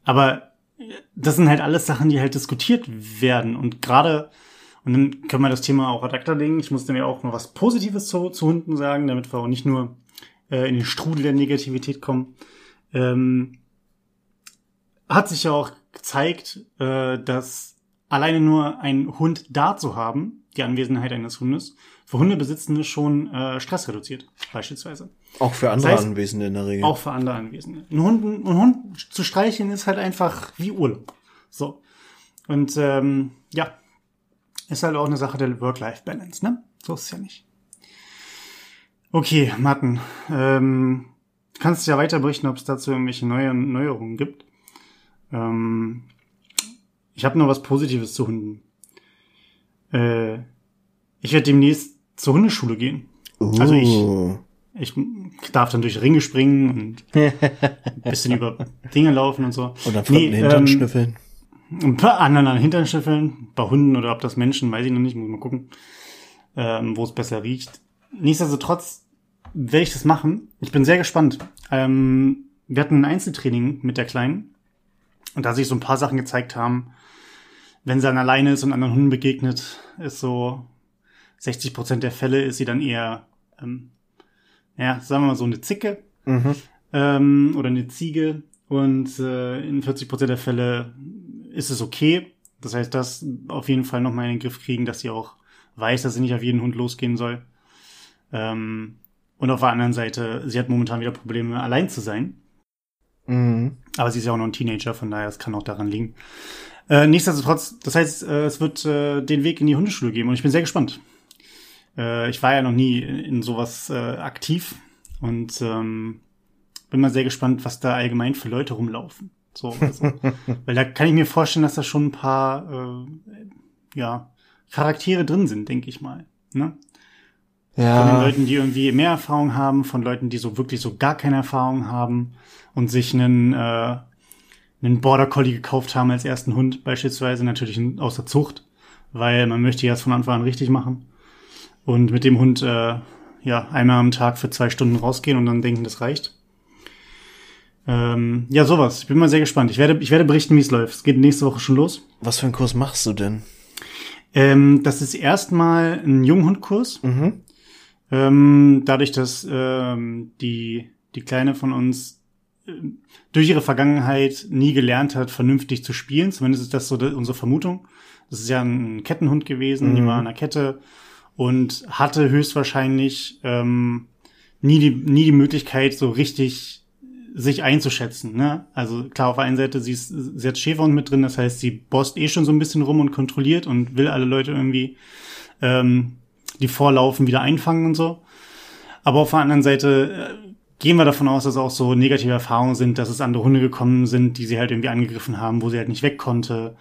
Aber äh, das sind halt alles Sachen, die halt diskutiert werden. Und gerade, und dann können wir das Thema auch ad acta legen. Ich muss ja auch noch was Positives zu, zu Hunden sagen, damit wir auch nicht nur äh, in den Strudel der Negativität kommen. Ähm, hat sich ja auch gezeigt, äh, dass alleine nur ein Hund da zu haben, die Anwesenheit eines Hundes, für Hundebesitzende schon äh, Stress reduziert, beispielsweise. Auch für andere das heißt, Anwesende in der Regel. Auch für andere Anwesende. Ein Hund, ein Hund zu streicheln ist halt einfach wie Urlaub. So. Und ähm, ja, ist halt auch eine Sache der Work-Life-Balance, ne? So ist es ja nicht. Okay, Martin, ähm, kannst du ja weiter berichten, ob es dazu irgendwelche neue Neuerungen gibt. Ähm, ich habe noch was Positives zu Hunden. Äh, ich werde demnächst zur Hundeschule gehen. Uh. Also ich, ich darf dann durch Ringe springen und ein bisschen über Dinge laufen und so. Oder von nee, Hintern ähm, schnüffeln. Ein paar anderen an Hintern schnüffeln. Bei Hunden oder ob das Menschen, weiß ich noch nicht, muss mal gucken, ähm, wo es besser riecht. Nichtsdestotrotz werde ich das machen. Ich bin sehr gespannt. Ähm, wir hatten ein Einzeltraining mit der Kleinen und da sich so ein paar Sachen gezeigt haben, wenn sie dann alleine ist und anderen Hunden begegnet, ist so 60 Prozent der Fälle ist sie dann eher, ähm, ja, sagen wir mal so eine Zicke mhm. ähm, oder eine Ziege. Und äh, in 40 Prozent der Fälle ist es okay. Das heißt, das auf jeden Fall nochmal in den Griff kriegen, dass sie auch weiß, dass sie nicht auf jeden Hund losgehen soll. Ähm, und auf der anderen Seite, sie hat momentan wieder Probleme, allein zu sein. Mhm. Aber sie ist ja auch noch ein Teenager, von daher, es kann auch daran liegen. Äh, nichtsdestotrotz, das heißt, äh, es wird äh, den Weg in die Hundeschule geben und ich bin sehr gespannt. Äh, ich war ja noch nie in, in sowas äh, aktiv und ähm, bin mal sehr gespannt, was da allgemein für Leute rumlaufen. So, also, weil da kann ich mir vorstellen, dass da schon ein paar äh, ja, Charaktere drin sind, denke ich mal. Ne? Ja. Von den Leuten, die irgendwie mehr Erfahrung haben, von Leuten, die so wirklich so gar keine Erfahrung haben und sich einen, äh, einen Border Collie gekauft haben als ersten Hund beispielsweise, natürlich aus der Zucht, weil man möchte ja es von Anfang an richtig machen. und mit dem Hund äh, ja einmal am Tag für zwei Stunden rausgehen und dann denken, das reicht. Ähm, ja, sowas. Ich bin mal sehr gespannt. Ich werde, ich werde berichten, wie es läuft. Es geht nächste Woche schon los. Was für einen Kurs machst du denn? Ähm, das ist erstmal ein Junghundkurs. Mhm. Ähm, dadurch, dass ähm, die, die Kleine von uns äh, durch ihre Vergangenheit nie gelernt hat, vernünftig zu spielen. Zumindest ist das so unsere Vermutung. Das ist ja ein Kettenhund gewesen, die Mhm. war an der Kette und hatte höchstwahrscheinlich ähm, nie, die, nie die Möglichkeit, so richtig sich einzuschätzen. Ne? Also klar, auf der einen Seite, sie, ist, sie hat Schäferhund mit drin, das heißt, sie bost eh schon so ein bisschen rum und kontrolliert und will alle Leute irgendwie, ähm, die vorlaufen, wieder einfangen und so. Aber auf der anderen Seite äh, gehen wir davon aus, dass auch so negative Erfahrungen sind, dass es andere Hunde gekommen sind, die sie halt irgendwie angegriffen haben, wo sie halt nicht weg konnte.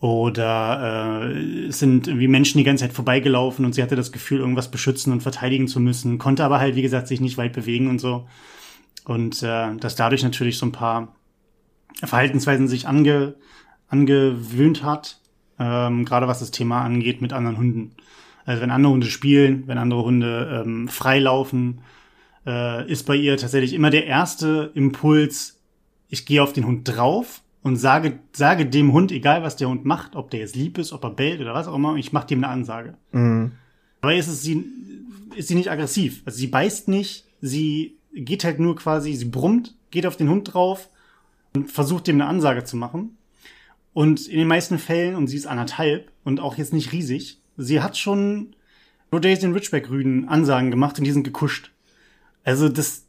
Oder äh, es sind irgendwie Menschen die ganze Zeit vorbeigelaufen und sie hatte das Gefühl, irgendwas beschützen und verteidigen zu müssen, konnte aber halt, wie gesagt, sich nicht weit bewegen und so. Und äh, dass dadurch natürlich so ein paar Verhaltensweisen sich ange, angewöhnt hat, ähm, gerade was das Thema angeht mit anderen Hunden. Also wenn andere Hunde spielen, wenn andere Hunde ähm, freilaufen, äh, ist bei ihr tatsächlich immer der erste Impuls, ich gehe auf den Hund drauf und sage, sage dem Hund, egal was der Hund macht, ob der jetzt lieb ist, ob er bellt oder was auch immer, ich mache dem eine Ansage. Mhm. Aber ist es sie, ist sie nicht aggressiv. Also sie beißt nicht, sie geht halt nur quasi, sie brummt, geht auf den Hund drauf und versucht dem eine Ansage zu machen. Und in den meisten Fällen, und sie ist anderthalb und auch jetzt nicht riesig, sie hat schon Rhodesian Ridgeback Rüden Ansagen gemacht und die sind gekuscht. Also das,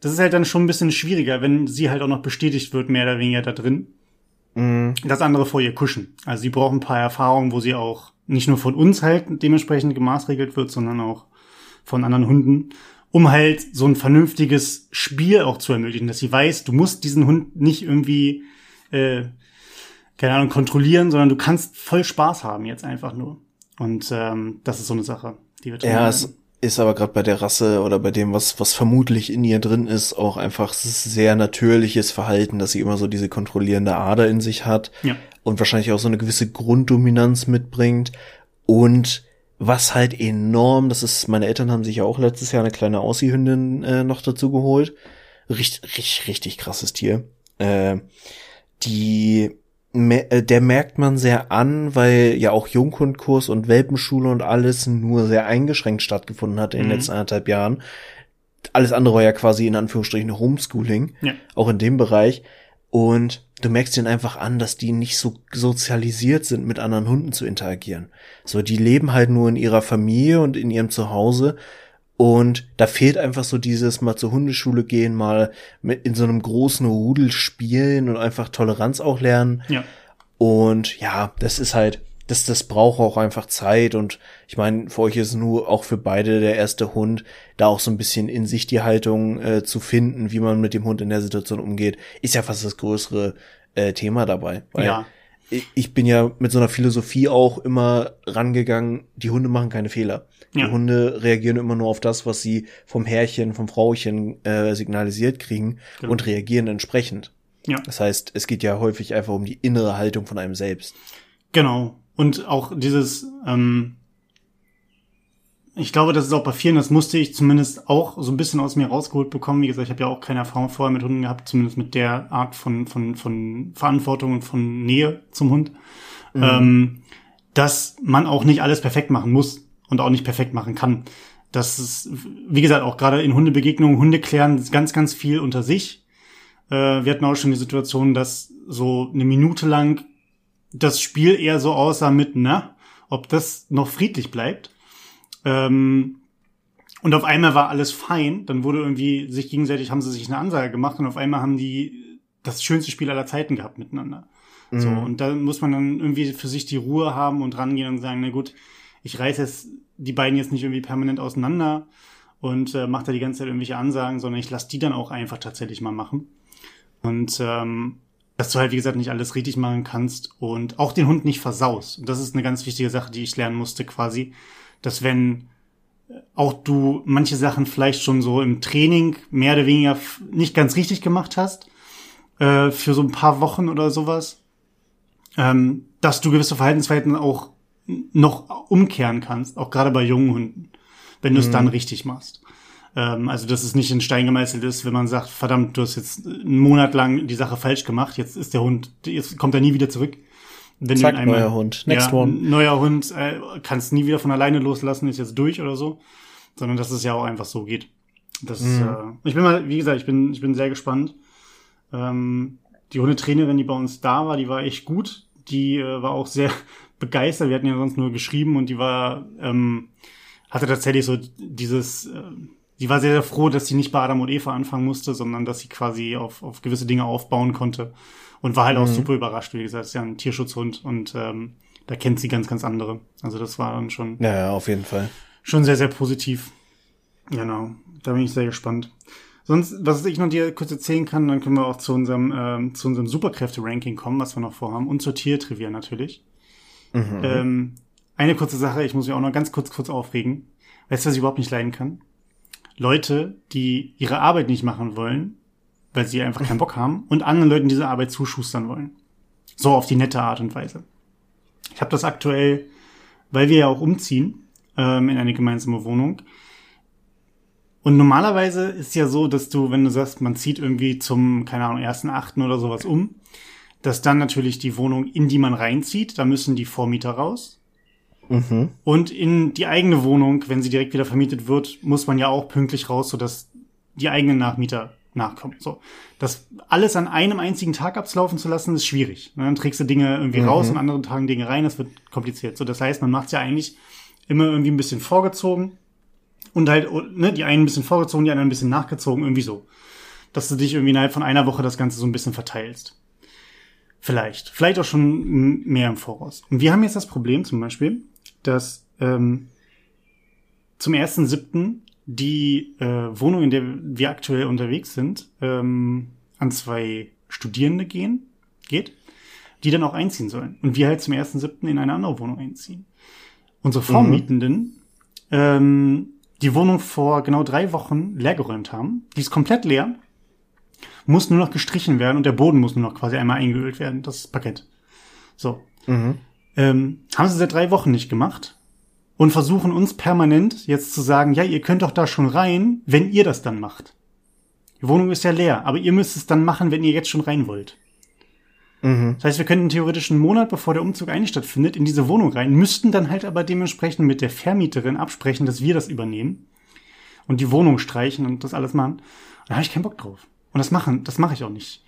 das ist halt dann schon ein bisschen schwieriger, wenn sie halt auch noch bestätigt wird, mehr oder weniger da drin Mhm. dass andere vor ihr kuschen. Also sie brauchen ein paar Erfahrungen, wo sie auch nicht nur von uns halt dementsprechend gemaßregelt wird, sondern auch von anderen Hunden, um halt so ein vernünftiges Spiel auch zu ermöglichen, dass sie weiß, du musst diesen Hund nicht irgendwie, äh, keine Ahnung, kontrollieren, sondern du kannst voll Spaß haben jetzt einfach nur. Und ähm, das ist so eine Sache, die wird Ja, es ist aber gerade bei der Rasse oder bei dem, was, was vermutlich in ihr drin ist, auch einfach sehr natürliches Verhalten, dass sie immer so diese kontrollierende Ader in sich hat ja. und wahrscheinlich auch so eine gewisse Grunddominanz mitbringt. Und was halt enorm, das ist, meine Eltern haben sich ja auch letztes Jahr eine kleine Aussiehündin äh, noch dazu geholt. Richtig, richtig, richtig krasses Tier. Äh, die, der merkt man sehr an, weil ja auch Junghundkurs und Welpenschule und alles nur sehr eingeschränkt stattgefunden hat in den Mhm. letzten anderthalb Jahren. Alles andere war ja quasi in Anführungsstrichen Homeschooling Ja. auch in dem Bereich. Und du merkst ihnen einfach an, dass die nicht so sozialisiert sind, mit anderen Hunden zu interagieren. So, die leben halt nur in ihrer Familie und in ihrem Zuhause. Und da fehlt einfach so dieses mal zur Hundeschule gehen, mal mit in so einem großen Rudel spielen und einfach Toleranz auch lernen. Ja. Und ja, das ist halt, das, das braucht auch einfach Zeit. Und ich meine, für euch ist nur auch für beide der erste Hund, da auch so ein bisschen in sich die Haltung äh, zu finden, wie man mit dem Hund in der Situation umgeht, ist ja fast das größere äh, Thema dabei. Weil Ja. ich, ich bin ja mit so einer Philosophie auch immer rangegangen, die Hunde machen keine Fehler. Ja. Die Hunde reagieren immer nur auf das, was sie vom Herrchen, vom Frauchen äh, signalisiert kriegen Genau. und reagieren entsprechend. Ja. Das heißt, es geht ja häufig einfach um die innere Haltung von einem selbst. Genau. Und auch dieses, ähm, ich glaube, das ist auch bei vielen, das musste ich zumindest auch so ein bisschen aus mir rausgeholt bekommen. Wie gesagt, ich habe ja auch keine Erfahrung vorher mit Hunden gehabt, zumindest mit der Art von, von, von Verantwortung und von Nähe zum Hund. Ähm, dass man auch nicht alles perfekt machen muss und auch nicht perfekt machen kann. Das ist, wie gesagt, auch gerade in Hundebegegnungen, Hunde klären ganz, ganz viel unter sich. Äh, wir hatten auch schon die Situation, dass so eine Minute lang das Spiel eher so aussah mit, na, ob das noch friedlich bleibt. Ähm, und auf einmal war alles fein. Dann wurde irgendwie sich gegenseitig, haben sie sich eine Ansage gemacht und auf einmal haben die das schönste Spiel aller Zeiten gehabt miteinander. So, Mhm. und da muss man dann irgendwie für sich die Ruhe haben und rangehen und sagen, na gut, ich reiß jetzt die beiden jetzt nicht irgendwie permanent auseinander und äh, mache da die ganze Zeit irgendwelche Ansagen, sondern ich lasse die dann auch einfach tatsächlich mal machen. Und ähm, dass du halt, wie gesagt, nicht alles richtig machen kannst und auch den Hund nicht versaust. Und das ist eine ganz wichtige Sache, die ich lernen musste quasi, dass wenn äh, auch du manche Sachen vielleicht schon so im Training mehr oder weniger nicht ganz richtig gemacht hast, äh, für so ein paar Wochen oder sowas, ähm, dass du gewisse Verhaltensweisen auch noch umkehren kannst, auch gerade bei jungen Hunden, wenn du es mhm. dann richtig machst. Ähm, also, dass es nicht in Stein gemeißelt ist, wenn man sagt, verdammt, du hast jetzt einen Monat lang die Sache falsch gemacht, jetzt ist der Hund, jetzt kommt er nie wieder zurück. Wenn Zack, einmal, neuer Hund. Next ja, one. Neuer Hund, äh, kannst nie wieder von alleine loslassen, ist jetzt durch oder so. Sondern dass es ja auch einfach so geht. Das, mhm. äh, ich bin mal, wie gesagt, ich bin, ich bin sehr gespannt. Ähm, die Hundetrainerin, die bei uns da war, die war echt gut. Die äh, war auch sehr begeistert. Wir hatten ja sonst nur geschrieben und die war, ähm, hatte tatsächlich so dieses, äh, sie war sehr, sehr froh, dass sie nicht bei Adam und Eva anfangen musste, sondern dass sie quasi auf, auf gewisse Dinge aufbauen konnte. Und war halt mhm. auch super überrascht, wie gesagt, ist ja ein Tierschutzhund und ähm, da kennt sie ganz, ganz andere. Also das war dann schon. Ja, ja, auf jeden Fall. Schon sehr, sehr positiv. Genau. Da bin ich sehr gespannt. Sonst, was ich noch dir kurz erzählen kann, dann können wir auch zu unserem, ähm, zu unserem Superkräfte-Ranking kommen, was wir noch vorhaben. Und zur Tiertrivia natürlich. Mhm. Ähm, eine kurze Sache, ich muss mich auch noch ganz kurz, kurz aufregen. Weißt du, was ich überhaupt nicht leiden kann? Leute, die ihre Arbeit nicht machen wollen, weil sie einfach keinen Bock haben und anderen Leuten diese Arbeit zuschustern wollen. So auf die nette Art und Weise. Ich habe das aktuell, weil wir ja auch umziehen ähm, in eine gemeinsame Wohnung. Und normalerweise ist ja so, dass du, wenn du sagst, man zieht irgendwie zum, keine Ahnung, ersten Achten oder sowas um, dass dann natürlich die Wohnung, in die man reinzieht, da müssen die Vormieter raus. Mhm. Und in die eigene Wohnung, wenn sie direkt wieder vermietet wird, muss man ja auch pünktlich raus, sodass die eigenen Nachmieter nachkommen. So, das alles an einem einzigen Tag abzulaufen zu lassen, ist schwierig. Ne, dann trägst du Dinge irgendwie mhm. raus, an anderen Tagen Dinge rein, das wird kompliziert. So, das heißt, man macht ja eigentlich immer irgendwie ein bisschen vorgezogen und halt, ne, die einen ein bisschen vorgezogen, die anderen ein bisschen nachgezogen, irgendwie so. Dass du dich irgendwie innerhalb von einer Woche das Ganze so ein bisschen verteilst. Vielleicht. Vielleicht auch schon mehr im Voraus. Und wir haben jetzt das Problem zum Beispiel, dass ähm, zum ersten siebten die äh, Wohnung, in der wir aktuell unterwegs sind, ähm, an zwei Studierende gehen, geht, die dann auch einziehen sollen. Und wir halt zum ersten siebten in eine andere Wohnung einziehen. Unsere mhm. Vormietenden mhm. ähm, die Wohnung vor genau drei Wochen leergeräumt haben. Die ist komplett leer, muss nur noch gestrichen werden und der Boden muss nur noch quasi einmal eingeölt werden, das Parkett. So. Mhm. Ähm, haben sie seit drei Wochen nicht gemacht und versuchen uns permanent jetzt zu sagen, ja, ihr könnt doch da schon rein, wenn ihr das dann macht. Die Wohnung ist ja leer, aber ihr müsst es dann machen, wenn ihr jetzt schon rein wollt. Mhm. Das heißt, wir könnten theoretisch einen Monat, bevor der Umzug eigentlich stattfindet, in diese Wohnung rein, müssten dann halt aber dementsprechend mit der Vermieterin absprechen, dass wir das übernehmen und die Wohnung streichen und das alles machen. Da habe ich keinen Bock drauf. Und das machen, das mache ich auch nicht.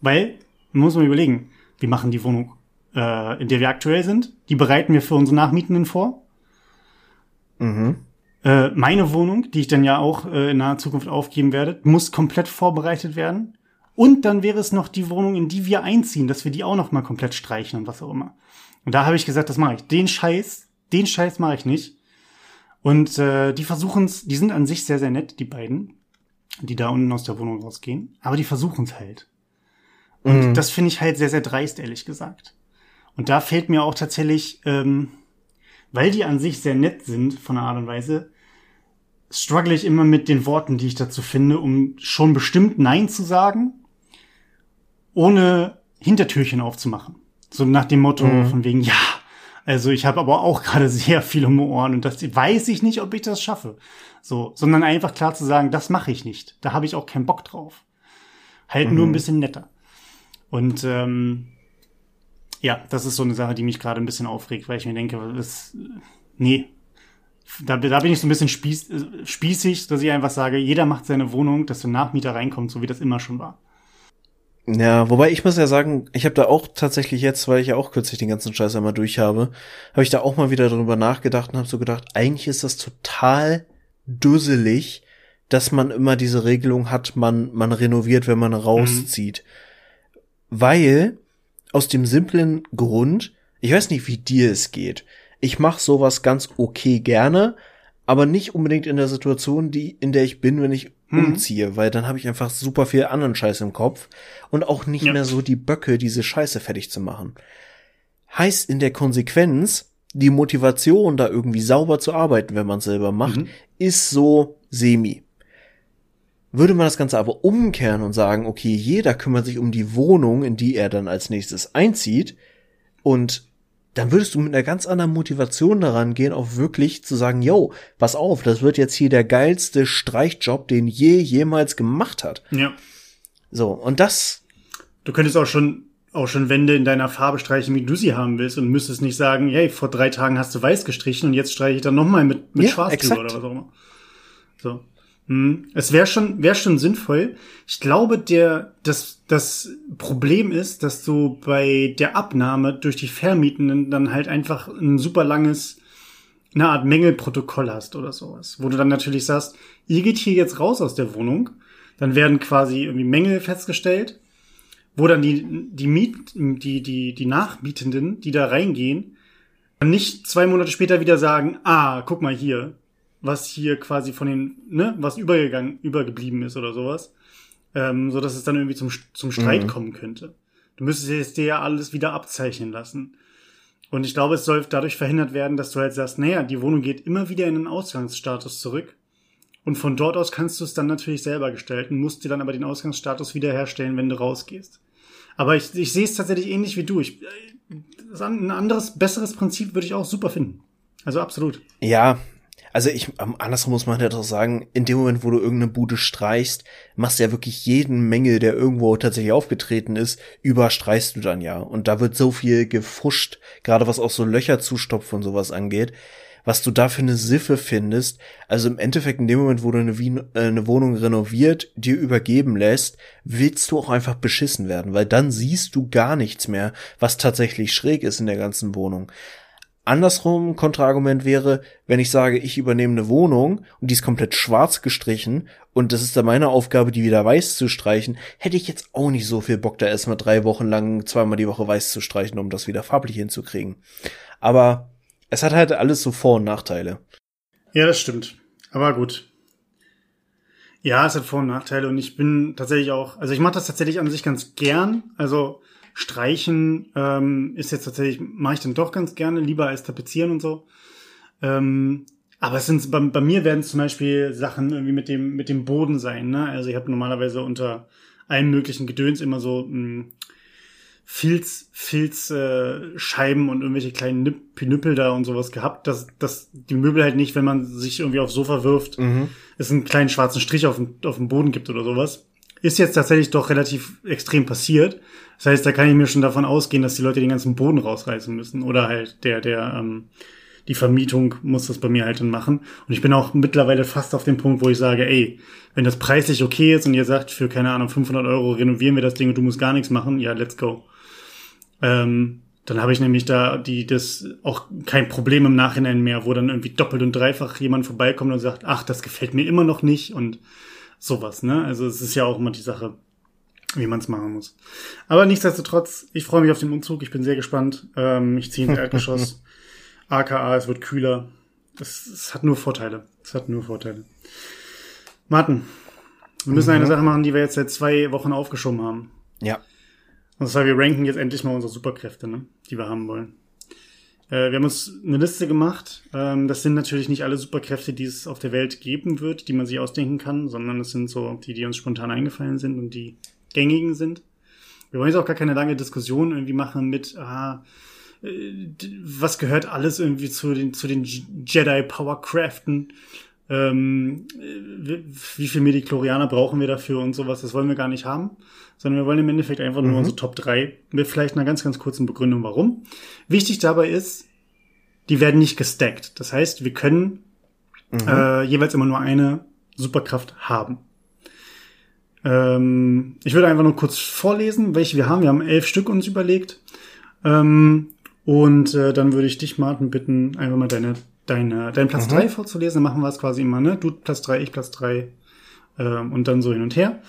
Weil, man muss mal überlegen, wir machen die Wohnung, äh, in der wir aktuell sind, die bereiten wir für unsere Nachmietenden vor. Mhm. Äh, meine Wohnung, die ich dann ja auch äh, in naher Zukunft aufgeben werde, muss komplett vorbereitet werden. Und dann wäre es noch die Wohnung, in die wir einziehen, dass wir die auch noch mal komplett streichen und was auch immer. Und da habe ich gesagt, das mache ich. Den Scheiß, den Scheiß mache ich nicht. Und äh, die versuchen es, die sind an sich sehr, sehr nett, die beiden, die da unten aus der Wohnung rausgehen. Aber die versuchen es halt. Und mhm. das finde ich halt sehr, sehr dreist, ehrlich gesagt. Und da fällt mir auch tatsächlich ähm, weil die an sich sehr nett sind von der Art und Weise, struggle ich immer mit den Worten, die ich dazu finde, um schon bestimmt Nein zu sagen, ohne Hintertürchen aufzumachen. So nach dem Motto mhm. von wegen, ja, also ich habe aber auch gerade sehr viel um die Ohren und das weiß ich nicht, ob ich das schaffe. So, sondern einfach klar zu sagen, das mache ich nicht. Da habe ich auch keinen Bock drauf. Halt mhm. nur ein bisschen netter. Und ähm, ja, das ist so eine Sache, die mich gerade ein bisschen aufregt, weil ich mir denke, das, nee, da, da bin ich so ein bisschen spieß, spießig, dass ich einfach sage, jeder macht seine Wohnung, dass der Nachmieter reinkommt, so wie das immer schon war. Ja, wobei ich muss ja sagen, ich habe da auch tatsächlich jetzt, weil ich ja auch kürzlich den ganzen Scheiß einmal durch habe, habe ich da auch mal wieder drüber nachgedacht und habe so gedacht, eigentlich ist das total dusselig, dass man immer diese Regelung hat, man man renoviert, wenn man rauszieht. Mhm. Weil aus dem simplen Grund, ich weiß nicht, wie dir es geht. Ich mache sowas ganz okay gerne, aber nicht unbedingt in der Situation, die in der ich bin, wenn ich hm. umziehe, weil dann habe ich einfach super viel anderen Scheiß im Kopf und auch nicht ja. mehr so die Böcke, diese Scheiße fertig zu machen. Heißt in der Konsequenz, die Motivation, da irgendwie sauber zu arbeiten, wenn man selber macht, mhm. ist so semi. Würde man das Ganze aber umkehren und sagen, okay, jeder kümmert sich um die Wohnung, in die er dann als nächstes einzieht und dann würdest du mit einer ganz anderen Motivation daran gehen, auch wirklich zu sagen, yo, pass auf, das wird jetzt hier der geilste Streichjob, den je jemals gemacht hat. Ja. So, und das. Du könntest auch schon, auch schon Wände in deiner Farbe streichen, wie du sie haben willst und müsstest nicht sagen, hey, vor drei Tagen hast du weiß gestrichen und jetzt streiche ich dann nochmal mit, mit Ja, schwarz exakt. drüber oder was auch immer. So. Hm. Es wäre schon, wäre schon sinnvoll. Ich glaube, der, das, das Problem ist, dass du bei der Abnahme durch die Vermietenden dann halt einfach ein super langes, eine Art Mängelprotokoll hast oder sowas, wo du dann natürlich sagst, ihr geht hier jetzt raus aus der Wohnung, dann werden quasi irgendwie Mängel festgestellt, wo dann die, die Miet, die, die, die Nachmietenden, die da reingehen, nicht zwei Monate später wieder sagen, ah, guck mal hier, was hier quasi von den, ne, was übergegangen, übergeblieben ist oder sowas, ähm, so dass es dann irgendwie zum, zum Streit Mhm. kommen könnte. Du müsstest jetzt dir ja alles wieder abzeichnen lassen. Und ich glaube, es soll dadurch verhindert werden, dass du halt sagst, naja, die Wohnung geht immer wieder in den Ausgangsstatus zurück. Und von dort aus kannst du es dann natürlich selber gestalten, musst dir dann aber den Ausgangsstatus wiederherstellen, wenn du rausgehst. Aber ich, ich sehe es tatsächlich ähnlich wie du. Ich, an- ein anderes, besseres Prinzip würde ich auch super finden. Also absolut. Ja, also ich, ähm, andersrum muss man ja doch sagen, in dem Moment, wo du irgendeine Bude streichst, machst du ja wirklich jeden Mängel, der irgendwo tatsächlich aufgetreten ist, überstreichst du dann ja. Und da wird so viel gefuscht, gerade was auch so Löcher zustopfen und sowas angeht, was du da für eine Siffe findest. Also im Endeffekt, in dem Moment, wo du eine, Wien, äh, eine Wohnung renoviert, dir übergeben lässt, willst du auch einfach beschissen werden, weil dann siehst du gar nichts mehr, was tatsächlich schräg ist in der ganzen Wohnung. Andersrum, Kontraargument wäre, wenn ich sage, ich übernehme eine Wohnung und die ist komplett schwarz gestrichen und das ist dann meine Aufgabe, die wieder weiß zu streichen, hätte ich jetzt auch nicht so viel Bock, da erstmal drei Wochen lang zweimal die Woche weiß zu streichen, um das wieder farblich hinzukriegen. Aber es hat halt alles so Vor- und Nachteile. Ja, das stimmt. Aber gut. Ja, es hat Vor- und Nachteile und ich bin tatsächlich auch, also ich mache das tatsächlich an sich ganz gern. Also Streichen ähm, ist jetzt tatsächlich, mache ich dann doch ganz gerne, lieber als Tapezieren und so. Ähm, aber es sind bei, bei mir werden zum Beispiel Sachen irgendwie mit dem mit dem Boden sein. Ne? Also ich habe normalerweise unter allen möglichen Gedöns immer so mh, Filz, Filz äh, Scheiben und irgendwelche kleinen Nip Pinüppel da und sowas gehabt, dass, dass die Möbel halt nicht, wenn man sich irgendwie aufs Sofa wirft, es einen kleinen schwarzen Strich auf dem, auf dem Boden gibt oder sowas. Ist jetzt tatsächlich doch relativ extrem passiert. Das heißt, da kann ich mir schon davon ausgehen, dass die Leute den ganzen Boden rausreißen müssen. Oder halt der, der, ähm, die Vermietung muss das bei mir halt dann machen. Und ich bin auch mittlerweile fast auf dem Punkt, wo ich sage, ey, wenn das preislich okay ist und ihr sagt, für, keine Ahnung, 500 Euro renovieren wir das Ding und du musst gar nichts machen, ja, let's go. Ähm, dann habe ich nämlich da die das auch kein Problem im Nachhinein mehr, wo dann irgendwie doppelt und dreifach jemand vorbeikommt und sagt, ach, das gefällt mir immer noch nicht und sowas, ne? Also es ist ja auch immer die Sache, wie man es machen muss. Aber nichtsdestotrotz, ich freue mich auf den Umzug, ich bin sehr gespannt. Ähm, ich ziehe ins Erdgeschoss. AKA, es wird kühler. Es, es hat nur Vorteile. Es hat nur Vorteile. Martin, wir müssen eine Sache machen, die wir jetzt seit zwei Wochen aufgeschoben haben. Ja. Und zwar, wir ranken jetzt endlich mal unsere Superkräfte, ne? die wir haben wollen. Äh, wir haben uns eine Liste gemacht. Ähm, das sind natürlich nicht alle Superkräfte, die es auf der Welt geben wird, die man sich ausdenken kann, sondern es sind so die, die uns spontan eingefallen sind und die gängigen sind. Wir wollen jetzt auch gar keine lange Diskussion irgendwie machen mit, ah, äh, was gehört alles irgendwie zu den, zu den Jedi Powercraften. Ähm, äh, wie, viel Mediklorianer brauchen wir dafür und sowas, das wollen wir gar nicht haben, sondern wir wollen im Endeffekt einfach nur unsere Top 3 mit vielleicht einer ganz, ganz kurzen Begründung, warum. Wichtig dabei ist, die werden nicht gestackt. Das heißt, wir können äh, jeweils immer nur eine Superkraft haben. Ähm, ich würde einfach nur kurz vorlesen, welche wir haben. Wir haben elf Stück uns überlegt. Ähm, und äh, dann würde ich dich, Martin, bitten, einfach mal deine, deine, deinen Platz drei vorzulesen. Dann machen wir es quasi immer, ne? Du Platz drei, ich Platz drei ähm, und dann so hin und her.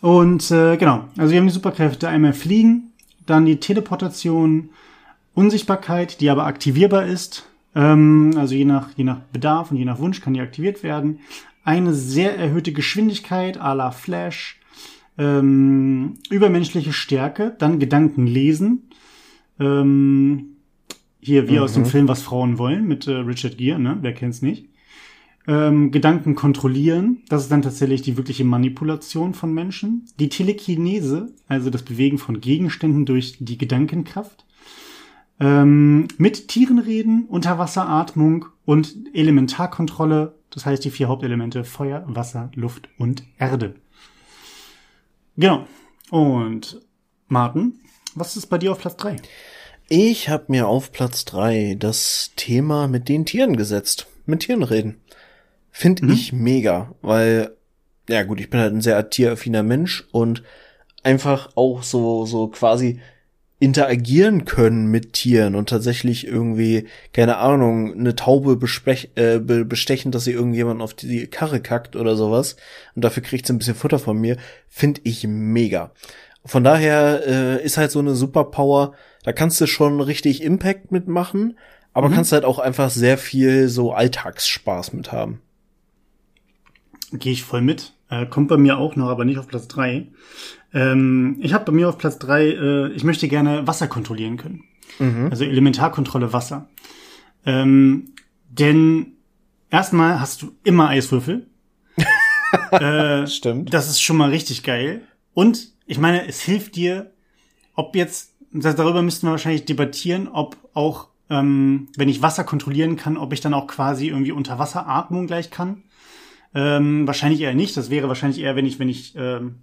Und äh, genau, also wir haben die Superkräfte einmal Fliegen, dann die Teleportation, Unsichtbarkeit, die aber aktivierbar ist. Ähm, also je nach, je nach Bedarf und je nach Wunsch kann die aktiviert werden. Eine sehr erhöhte Geschwindigkeit à la Flash, ähm, übermenschliche Stärke, dann Gedanken lesen. Ähm, hier, wie aus dem Film Was Frauen wollen, mit äh, Richard Gere, ne? Wer kennt's nicht? Ähm, Gedanken kontrollieren, das ist dann tatsächlich die wirkliche Manipulation von Menschen. Die Telekinese, also das Bewegen von Gegenständen durch die Gedankenkraft. Ähm, mit Tieren reden, Unterwasseratmung und Elementarkontrolle. Das heißt die vier Hauptelemente Feuer, Wasser, Luft und Erde. Genau. Und Martin, was ist bei dir auf Platz drei? Ich habe mir auf Platz drei das Thema mit den Tieren gesetzt. Mit Tieren reden. Finde mhm. ich mega, weil, ja gut, ich bin halt ein sehr tieraffiner Mensch und einfach auch so, so quasi interagieren können mit Tieren und tatsächlich irgendwie, keine Ahnung, eine Taube äh, bestechen, dass sie irgendjemand auf die Karre kackt oder sowas und dafür kriegt sie ein bisschen Futter von mir, finde ich mega. Von daher äh, ist halt so eine Superpower, da kannst du schon richtig Impact mitmachen, aber mhm. kannst halt auch einfach sehr viel so Alltagsspaß mit haben. Gehe ich voll mit. Äh, kommt bei mir auch noch, aber nicht auf Platz drei. Ähm, ich habe bei mir auf Platz drei. äh, ich möchte gerne Wasser kontrollieren können. Mhm. Also Elementarkontrolle Wasser. Ähm, denn erstmal hast du immer Eiswürfel. äh, Stimmt. Das ist schon mal richtig geil. Und ich meine, es hilft dir, ob jetzt, darüber müssten wir wahrscheinlich debattieren, ob auch, ähm, wenn ich Wasser kontrollieren kann, ob ich dann auch quasi irgendwie Unterwasseratmung gleich kann. Ähm, wahrscheinlich eher nicht. Das wäre wahrscheinlich eher, wenn ich, wenn ich ähm,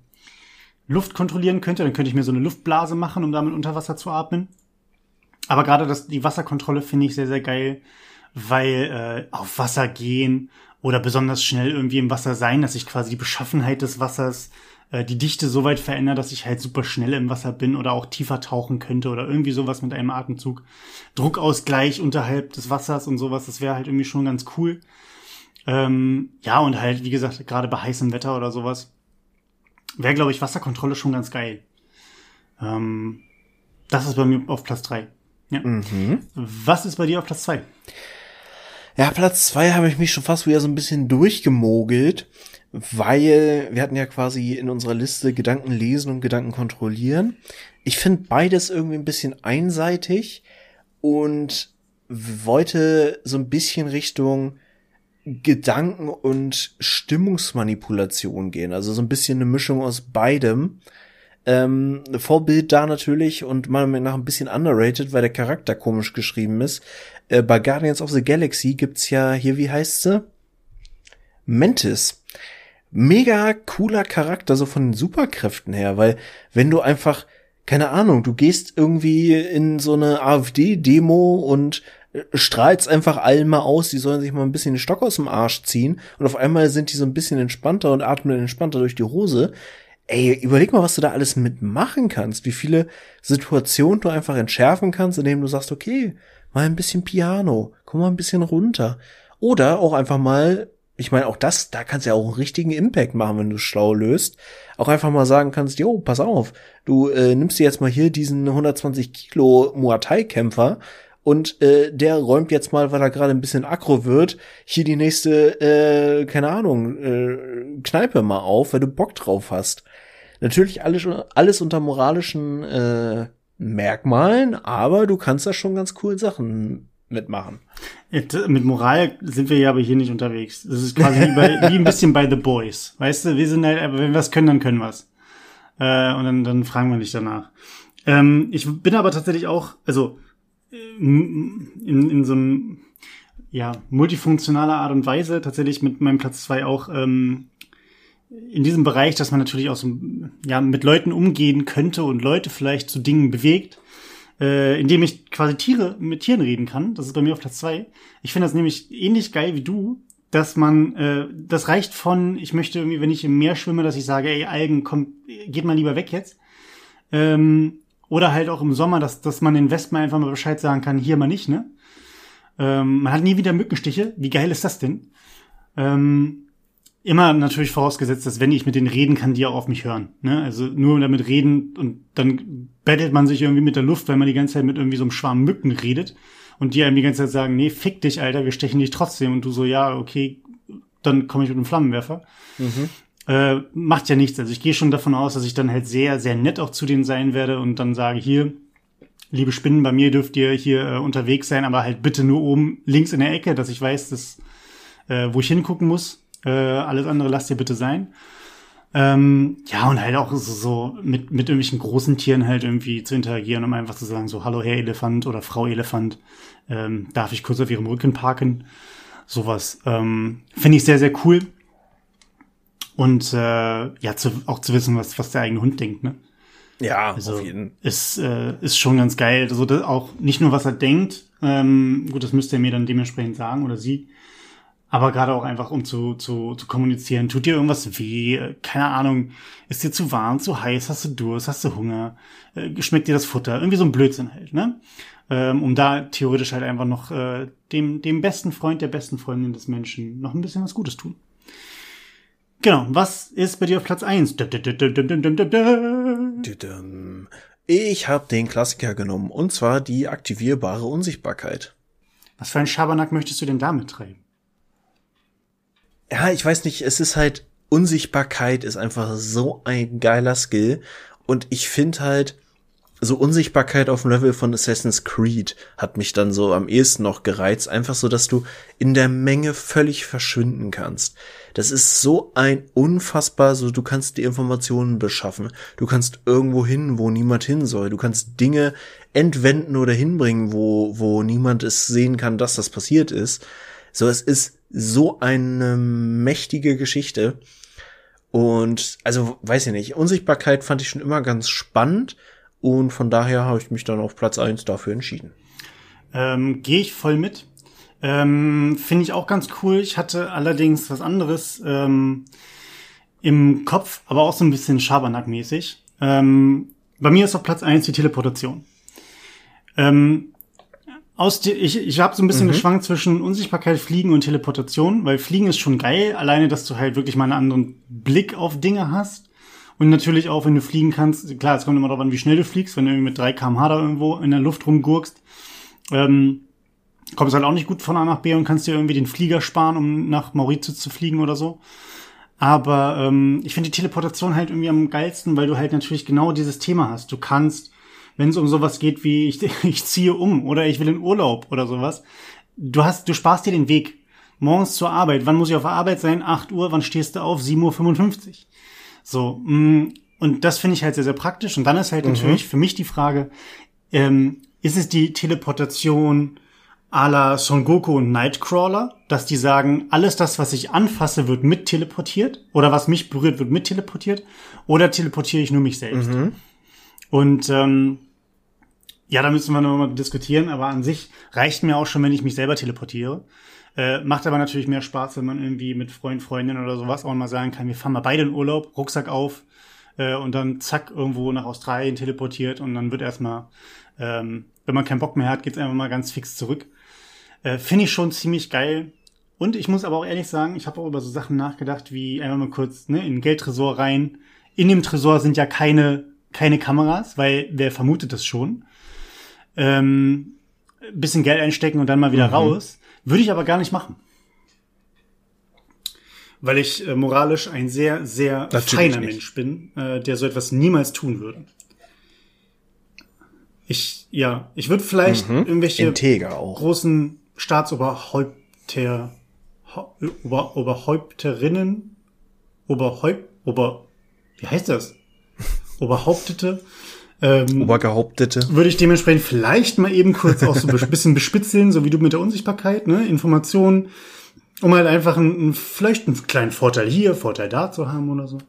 Luft kontrollieren könnte, dann könnte ich mir so eine Luftblase machen, um damit unter Wasser zu atmen. Aber gerade das, die Wasserkontrolle finde ich sehr, sehr geil, weil äh, auf Wasser gehen oder besonders schnell irgendwie im Wasser sein, dass ich quasi die Beschaffenheit des Wassers, äh, die Dichte so weit verändere, dass ich halt super schnell im Wasser bin oder auch tiefer tauchen könnte oder irgendwie sowas mit einem Atemzug. Druckausgleich unterhalb des Wassers und sowas, das wäre halt irgendwie schon ganz cool. Ähm, ja, und halt, wie gesagt, gerade bei heißem Wetter oder sowas, wäre, glaube ich, Wasserkontrolle schon ganz geil. Ähm, das ist bei mir auf Platz drei. Ja. Mhm. Was ist bei dir auf Platz zwei? Ja, Platz zwei habe ich mich schon fast wieder so ein bisschen durchgemogelt, weil wir hatten ja quasi in unserer Liste Gedanken lesen und Gedanken kontrollieren. Ich finde beides irgendwie ein bisschen einseitig und wollte so ein bisschen Richtung Gedanken- und Stimmungsmanipulation gehen. Also so ein bisschen eine Mischung aus beidem. Ähm, Vorbild da natürlich und meiner Meinung nach ein bisschen underrated, weil der Charakter komisch geschrieben ist. Äh, bei Guardians of the Galaxy gibt's ja hier, wie heißt sie? Mantis. Mega cooler Charakter, so von den Superkräften her, weil wenn du einfach, keine Ahnung, du gehst irgendwie in so eine AfD-Demo und strahlt's einfach allen mal aus, die sollen sich mal ein bisschen den Stock aus dem Arsch ziehen und auf einmal sind die so ein bisschen entspannter und atmen entspannter durch die Hose. Ey, überleg mal, was du da alles mitmachen kannst, wie viele Situationen du einfach entschärfen kannst, indem du sagst, okay, mal ein bisschen Piano, komm mal ein bisschen runter. Oder auch einfach mal, ich meine, auch das, da kannst du ja auch einen richtigen Impact machen, wenn du schlau löst. Auch einfach mal sagen kannst, jo, pass auf, du äh, nimmst dir jetzt mal hier diesen 120 Kilo Muay Thai Kämpfer und äh, der räumt jetzt mal, weil er gerade ein bisschen aggro wird, hier die nächste, äh, keine Ahnung, äh, Kneipe mal auf, weil du Bock drauf hast. Natürlich alles, alles unter moralischen äh, Merkmalen, aber du kannst da schon ganz cool Sachen mitmachen. Mit Moral sind wir ja aber hier nicht unterwegs. Das ist quasi wie, bei, wie ein bisschen bei The Boys. Weißt du, wir sind halt, wenn wir was können, dann können wir es. Äh, und dann, dann fragen wir nicht danach. Ähm, ich bin aber tatsächlich auch, also in, in so einem ja, multifunktionaler Art und Weise tatsächlich mit meinem Platz zwei auch ähm, in diesem Bereich, dass man natürlich auch so, ja, mit Leuten umgehen könnte und Leute vielleicht zu Dingen bewegt, äh, indem ich quasi Tiere mit Tieren reden kann. Das ist bei mir auf Platz zwei. Ich finde das nämlich ähnlich geil wie du, dass man, äh, das reicht von, ich möchte irgendwie, wenn ich im Meer schwimme, dass ich sage, ey, Algen, komm, geht mal lieber weg jetzt. Ähm, oder halt auch im Sommer, dass, dass man den Wespen einfach mal Bescheid sagen kann, hier mal nicht, ne? Ähm, man hat nie wieder Mückenstiche. Wie geil ist das denn? Ähm, immer natürlich vorausgesetzt, dass wenn ich mit denen reden kann, die auch auf mich hören. Ne? Also nur damit reden und dann bettelt man sich irgendwie mit der Luft, weil man die ganze Zeit mit irgendwie so einem Schwarm Mücken redet und die einem die ganze Zeit sagen, nee, fick dich, Alter, wir stechen dich trotzdem. Und du so, ja, okay, dann komme ich mit einem Flammenwerfer. Mhm äh, macht ja nichts. Also ich gehe schon davon aus, dass ich dann halt sehr, sehr nett auch zu denen sein werde und dann sage, hier, liebe Spinnen, bei mir dürft ihr hier äh, unterwegs sein, aber halt bitte nur oben links in der Ecke, dass ich weiß, dass, äh, wo ich hingucken muss. Äh, alles andere lasst ihr bitte sein. Ähm, ja, und halt auch so, so mit, mit irgendwelchen großen Tieren halt irgendwie zu interagieren, um einfach zu sagen, so, hallo Herr Elefant oder Frau Elefant, ähm, darf ich kurz auf Ihrem Rücken parken? Sowas. Ähm, Finde ich sehr, sehr cool. Und äh, ja, zu, auch zu wissen, was, was der eigene Hund denkt, ne? Ja, Also auf jeden ist, äh, ist schon ganz geil. Also das auch nicht nur, was er denkt, ähm, gut, das müsste er mir dann dementsprechend sagen oder sie, aber gerade auch einfach, um zu, zu, zu kommunizieren. Tut dir irgendwas weh? Keine Ahnung. Ist dir zu warm, zu heiß? Hast du Durst? Hast du Hunger? Äh, schmeckt dir das Futter? Irgendwie so ein Blödsinn halt, ne? Ähm, um da theoretisch halt einfach noch äh, dem, dem besten Freund, der besten Freundin des Menschen noch ein bisschen was Gutes tun. Genau. Was ist bei dir auf Platz eins? Düdüm. Ich habe den Klassiker genommen, und zwar die aktivierbare Unsichtbarkeit. Was für ein Schabernack möchtest du denn damit treiben? Ja, ich weiß nicht, es ist halt, Unsichtbarkeit ist einfach so ein geiler Skill. Und ich finde halt, so Unsichtbarkeit auf dem Level von Assassin's Creed hat mich dann so am ehesten noch gereizt. Einfach so, dass du in der Menge völlig verschwinden kannst. Das ist so ein unfassbar, so du kannst die Informationen beschaffen. Du kannst irgendwo hin, wo niemand hin soll. Du kannst Dinge entwenden oder hinbringen, wo, wo niemand es sehen kann, dass das passiert ist. So, es ist so eine mächtige Geschichte. Und, also, weiß ich nicht, Unsichtbarkeit fand ich schon immer ganz spannend. Und von daher habe ich mich dann auf Platz eins dafür entschieden. Ähm, Gehe ich voll mit. Ähm, Finde ich auch ganz cool. Ich hatte allerdings was anderes ähm, im Kopf, aber auch so ein bisschen Schabernack-mäßig. Ähm, bei mir ist auf Platz eins die Teleportation. Ähm, aus die, ich ich habe so ein bisschen geschwankt zwischen Unsichtbarkeit, Fliegen und Teleportation, weil Fliegen ist schon geil, alleine, dass du halt wirklich mal einen anderen Blick auf Dinge hast. Und natürlich auch, wenn du fliegen kannst, klar, es kommt immer darauf an, wie schnell du fliegst, wenn du irgendwie mit 3 kmh da irgendwo in der Luft rumgurkst, ähm, kommst halt auch nicht gut von A nach B und kannst dir irgendwie den Flieger sparen, um nach Mauritius zu fliegen oder so. Aber ähm, ich finde die Teleportation halt irgendwie am geilsten, weil du halt natürlich genau dieses Thema hast. Du kannst, wenn es um sowas geht wie ich, ich ziehe um oder ich will in Urlaub oder sowas, du hast, du sparst dir den Weg. Morgens zur Arbeit. Wann muss ich auf der Arbeit sein? 8 Uhr. Wann stehst du auf? 7.55 Uhr. So, mh, und das finde ich halt sehr, sehr praktisch. Und dann ist halt natürlich für mich die Frage, ähm, ist es die Teleportation à la Son Goku und Nightcrawler, dass die sagen, alles das, was ich anfasse, wird mit teleportiert oder was mich berührt, wird mit teleportiert oder teleportiere ich nur mich selbst? Und ähm, ja, da müssen wir nochmal diskutieren, aber an sich reicht mir auch schon, wenn ich mich selber teleportiere. Äh, macht aber natürlich mehr Spaß, wenn man irgendwie mit Freund, Freundin oder sowas auch mal sagen kann, wir fahren mal beide in Urlaub, Rucksack auf äh, und dann zack irgendwo nach Australien teleportiert und dann wird erstmal, ähm, wenn man keinen Bock mehr hat, geht's einfach mal ganz fix zurück. Äh, Finde ich schon ziemlich geil. Und ich muss aber auch ehrlich sagen, ich habe auch über so Sachen nachgedacht, wie einfach mal kurz ne, in den Geldtresor rein. In dem Tresor sind ja keine, keine Kameras, weil wer vermutet das schon? Ähm, bisschen Geld einstecken und dann mal wieder raus. Würde ich aber gar nicht machen. Weil ich äh, moralisch ein sehr, sehr Natürlich feiner nicht. Mensch bin, äh, der so etwas niemals tun würde. Ich, ja, ich würde vielleicht irgendwelche Integer auch. großen Staatsoberhäupter, Ober, Oberhäupterinnen, Oberhäupt, Ober, wie heißt das? Oberhauptete, ähm, Obergehauptete. würde ich dementsprechend vielleicht mal eben kurz auch so ein bisschen bespitzeln, so wie du mit der Unsichtbarkeit, ne, Informationen, um halt einfach einen, vielleicht einen kleinen Vorteil hier, Vorteil da zu haben oder so.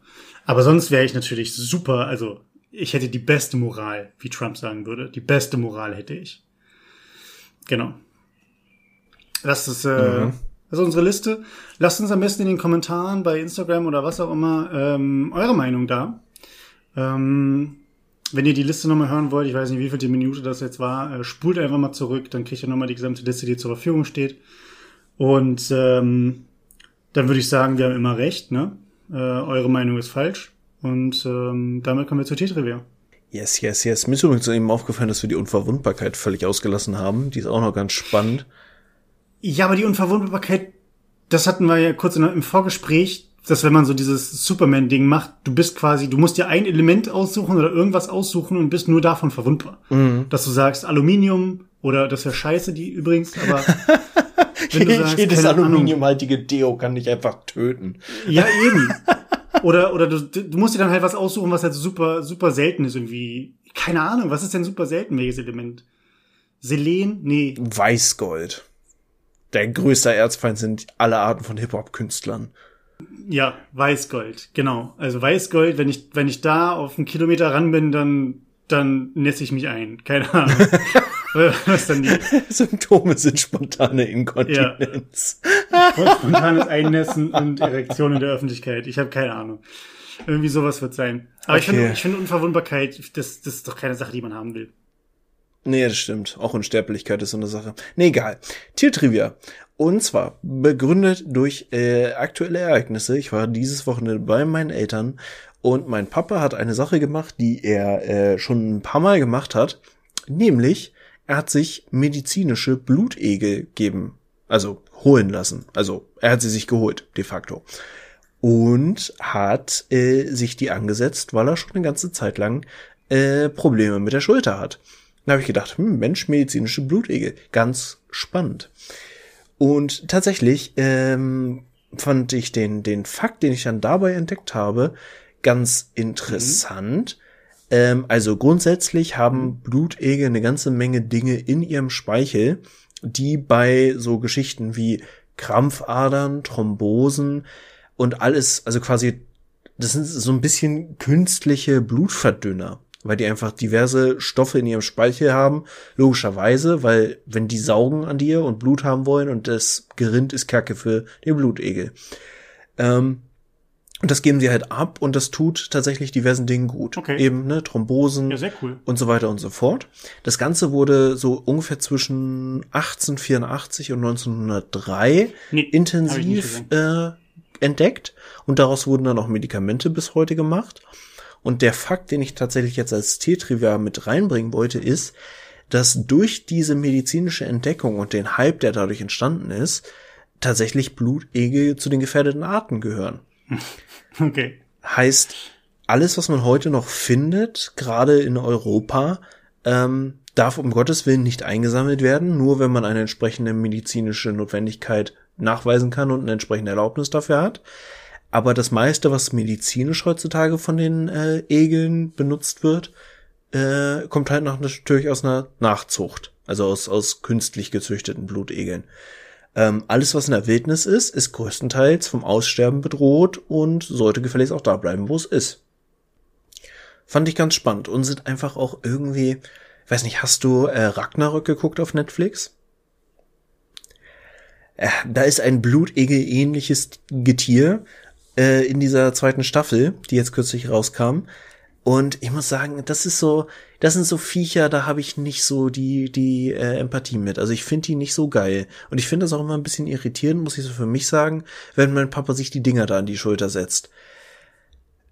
Aber sonst wäre ich natürlich super, also ich hätte die beste Moral, wie Trump sagen würde. Die beste Moral hätte ich. Genau. Das ist, äh, das ist unsere Liste. Lasst uns am besten in den Kommentaren bei Instagram oder was auch immer ähm, eure Meinung da. Ähm, wenn ihr die Liste nochmal hören wollt, ich weiß nicht, wie viel die Minute das jetzt war, äh, spult einfach mal zurück, dann kriegt ihr nochmal die gesamte Liste, die zur Verfügung steht. Und ähm, dann würde ich sagen, wir haben immer recht, ne? Äh, eure Meinung ist falsch. Und ähm, damit kommen wir zur T-Trivia. Yes, yes, yes. Mir ist übrigens eben aufgefallen, dass wir die Unverwundbarkeit völlig ausgelassen haben. Die ist auch noch ganz spannend. Ja, aber die Unverwundbarkeit, das hatten wir ja kurz in, im Vorgespräch, dass wenn man so dieses Superman-Ding macht, du bist quasi, du musst dir ein Element aussuchen oder irgendwas aussuchen und bist nur davon verwundbar. Dass du sagst Aluminium oder das wäre scheiße, die übrigens, aber wenn du sagst, Jedes aluminiumhaltige Deo kann dich einfach töten. Ja, eben. Oder, oder du, du musst dir dann halt was aussuchen, was halt super, super selten ist irgendwie. Keine Ahnung, was ist denn super selten, welches Element? Selen? Nee. Weißgold. Der größte Erzfeind sind alle Arten von Hip-Hop-Künstlern. Ja, Weißgold, genau. Also Weißgold, wenn ich, wenn ich da auf einen Kilometer ran bin, dann, dann nässe ich mich ein. Keine Ahnung. Was dann die Symptome sind spontane Inkontinenz. Ja. Spontanes Einnässen und Erektion in der Öffentlichkeit. Ich habe keine Ahnung. Irgendwie sowas wird sein. Aber okay. ich finde ich finde Unverwundbarkeit, das, das ist doch keine Sache, die man haben will. Nee, das stimmt. Auch Unsterblichkeit ist so eine Sache. Nee, egal. Tiertrivia. Und zwar begründet durch äh, aktuelle Ereignisse. Ich war dieses Wochenende bei meinen Eltern und mein Papa hat eine Sache gemacht, die er äh, schon ein paar Mal gemacht hat. Nämlich, er hat sich medizinische Blutegel geben, also holen lassen. Also er hat sie sich geholt, de facto. Und hat äh, sich die angesetzt, weil er schon eine ganze Zeit lang äh, Probleme mit der Schulter hat. Da habe ich gedacht, hm, Mensch, medizinische Blutegel, ganz spannend. Und tatsächlich ähm, fand ich den, den Fakt, den ich dann dabei entdeckt habe, ganz interessant. Mhm. Ähm, also grundsätzlich haben Blutegel eine ganze Menge Dinge in ihrem Speichel, die bei so Geschichten wie Krampfadern, Thrombosen und alles, also quasi, das sind so ein bisschen künstliche Blutverdünner weil die einfach diverse Stoffe in ihrem Speichel haben, logischerweise, weil wenn die saugen an dir und Blut haben wollen und das Gerind ist Kacke für den Blutegel. Ähm, und das geben sie halt ab und das tut tatsächlich diversen Dingen gut. Okay. Eben, ne, Thrombosen ja, cool. und so weiter und so fort. Das Ganze wurde so ungefähr zwischen 1884 und 1903 nee, intensiv äh, entdeckt und daraus wurden dann auch Medikamente bis heute gemacht. Und der Fakt, den ich tatsächlich jetzt als Tiertrivia mit reinbringen wollte, ist, dass durch diese medizinische Entdeckung und den Hype, der dadurch entstanden ist, tatsächlich Blutegel zu den gefährdeten Arten gehören. Okay. Heißt, alles, was man heute noch findet, gerade in Europa, ähm, darf um Gottes Willen nicht eingesammelt werden, nur wenn man eine entsprechende medizinische Notwendigkeit nachweisen kann und eine entsprechende Erlaubnis dafür hat. Aber das meiste, was medizinisch heutzutage von den äh, Egeln benutzt wird, äh, kommt halt noch natürlich aus einer Nachzucht. Also aus, aus künstlich gezüchteten Blutegeln. Ähm, alles, was in der Wildnis ist, ist größtenteils vom Aussterben bedroht und sollte gefälligst auch da bleiben, wo es ist. Fand ich ganz spannend und sind einfach auch irgendwie, weiß nicht, hast du äh, Ragnarök geguckt auf Netflix? Äh, da ist ein Blutegel-ähnliches Getier, äh, in dieser zweiten Staffel, die jetzt kürzlich rauskam. Und ich muss sagen, das ist so, das sind so Viecher, da habe ich nicht so die die äh, Empathie mit. Also ich finde die nicht so geil und ich finde das auch immer ein bisschen irritierend, muss ich so für mich sagen, wenn mein Papa sich die Dinger da an die Schulter setzt,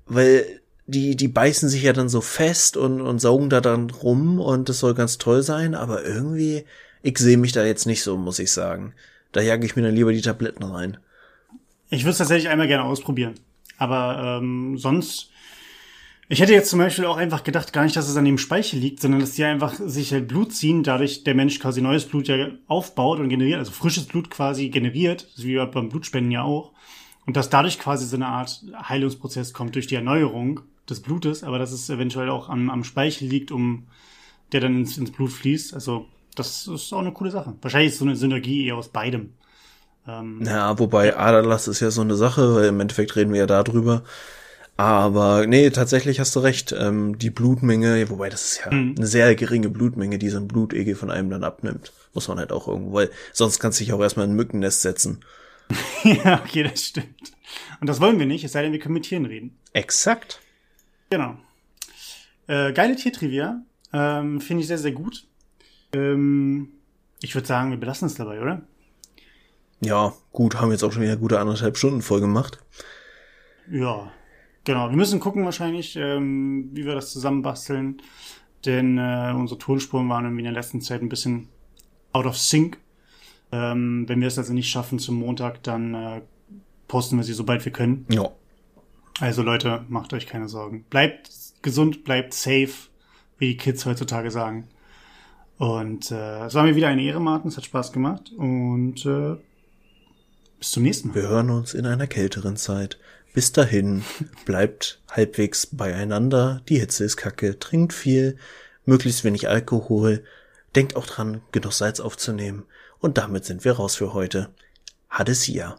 weil die die beißen sich ja dann so fest und und saugen da dann rum und das soll ganz toll sein, aber irgendwie ich sehe mich da jetzt nicht so, muss ich sagen. Da jage ich mir dann lieber die Tabletten rein. Ich würde es tatsächlich einmal gerne ausprobieren. Aber ähm, sonst. Ich hätte jetzt zum Beispiel auch einfach gedacht, gar nicht, dass es an dem Speichel liegt, sondern dass die einfach sich halt Blut ziehen, dadurch der Mensch quasi neues Blut ja aufbaut und generiert, also frisches Blut quasi generiert, wie beim Blutspenden ja auch. Und dass dadurch quasi so eine Art Heilungsprozess kommt durch die Erneuerung des Blutes, aber dass es eventuell auch am, am Speichel liegt, um der dann ins, ins Blut fließt. Also das ist auch eine coole Sache. Wahrscheinlich ist so eine Synergie eher aus beidem. Ähm, ja, wobei Aderlass ist ja so eine Sache, weil im Endeffekt reden wir ja darüber. Aber nee, tatsächlich hast du recht. Ähm, die Blutmenge, wobei das ist ja mhm. eine sehr geringe Blutmenge, die so ein Blutegel von einem dann abnimmt. Muss man halt auch irgendwo, weil sonst kannst du dich auch erstmal in ein Mückennest setzen. ja, okay, das stimmt. Und das wollen wir nicht, es sei denn, wir können mit Tieren reden. Exakt. Genau. Äh, geile Tiertrivia. Ähm, Finde ich sehr, sehr gut. Ähm, ich würde sagen, wir belassen es dabei, oder? Ja, gut, haben jetzt auch schon wieder gute anderthalb Stunden voll gemacht. Ja, genau. Wir müssen gucken wahrscheinlich, ähm, wie wir das zusammenbasteln. Denn äh, unsere Tonspuren waren irgendwie in der letzten Zeit ein bisschen out of sync. Ähm, wenn wir es also nicht schaffen zum Montag, dann äh, posten wir sie, sobald wir können. Ja. Also Leute, macht euch keine Sorgen. Bleibt gesund, bleibt safe, wie die Kids heutzutage sagen. Und äh, es war mir wieder eine Ehre, Martin. Es hat Spaß gemacht. Und äh, bis zum nächsten Mal. Wir hören uns in einer kälteren Zeit. Bis dahin, bleibt halbwegs beieinander. Die Hitze ist kacke. Trinkt viel, möglichst wenig Alkohol. Denkt auch dran, genug Salz aufzunehmen. Und damit sind wir raus für heute. Hadesiya.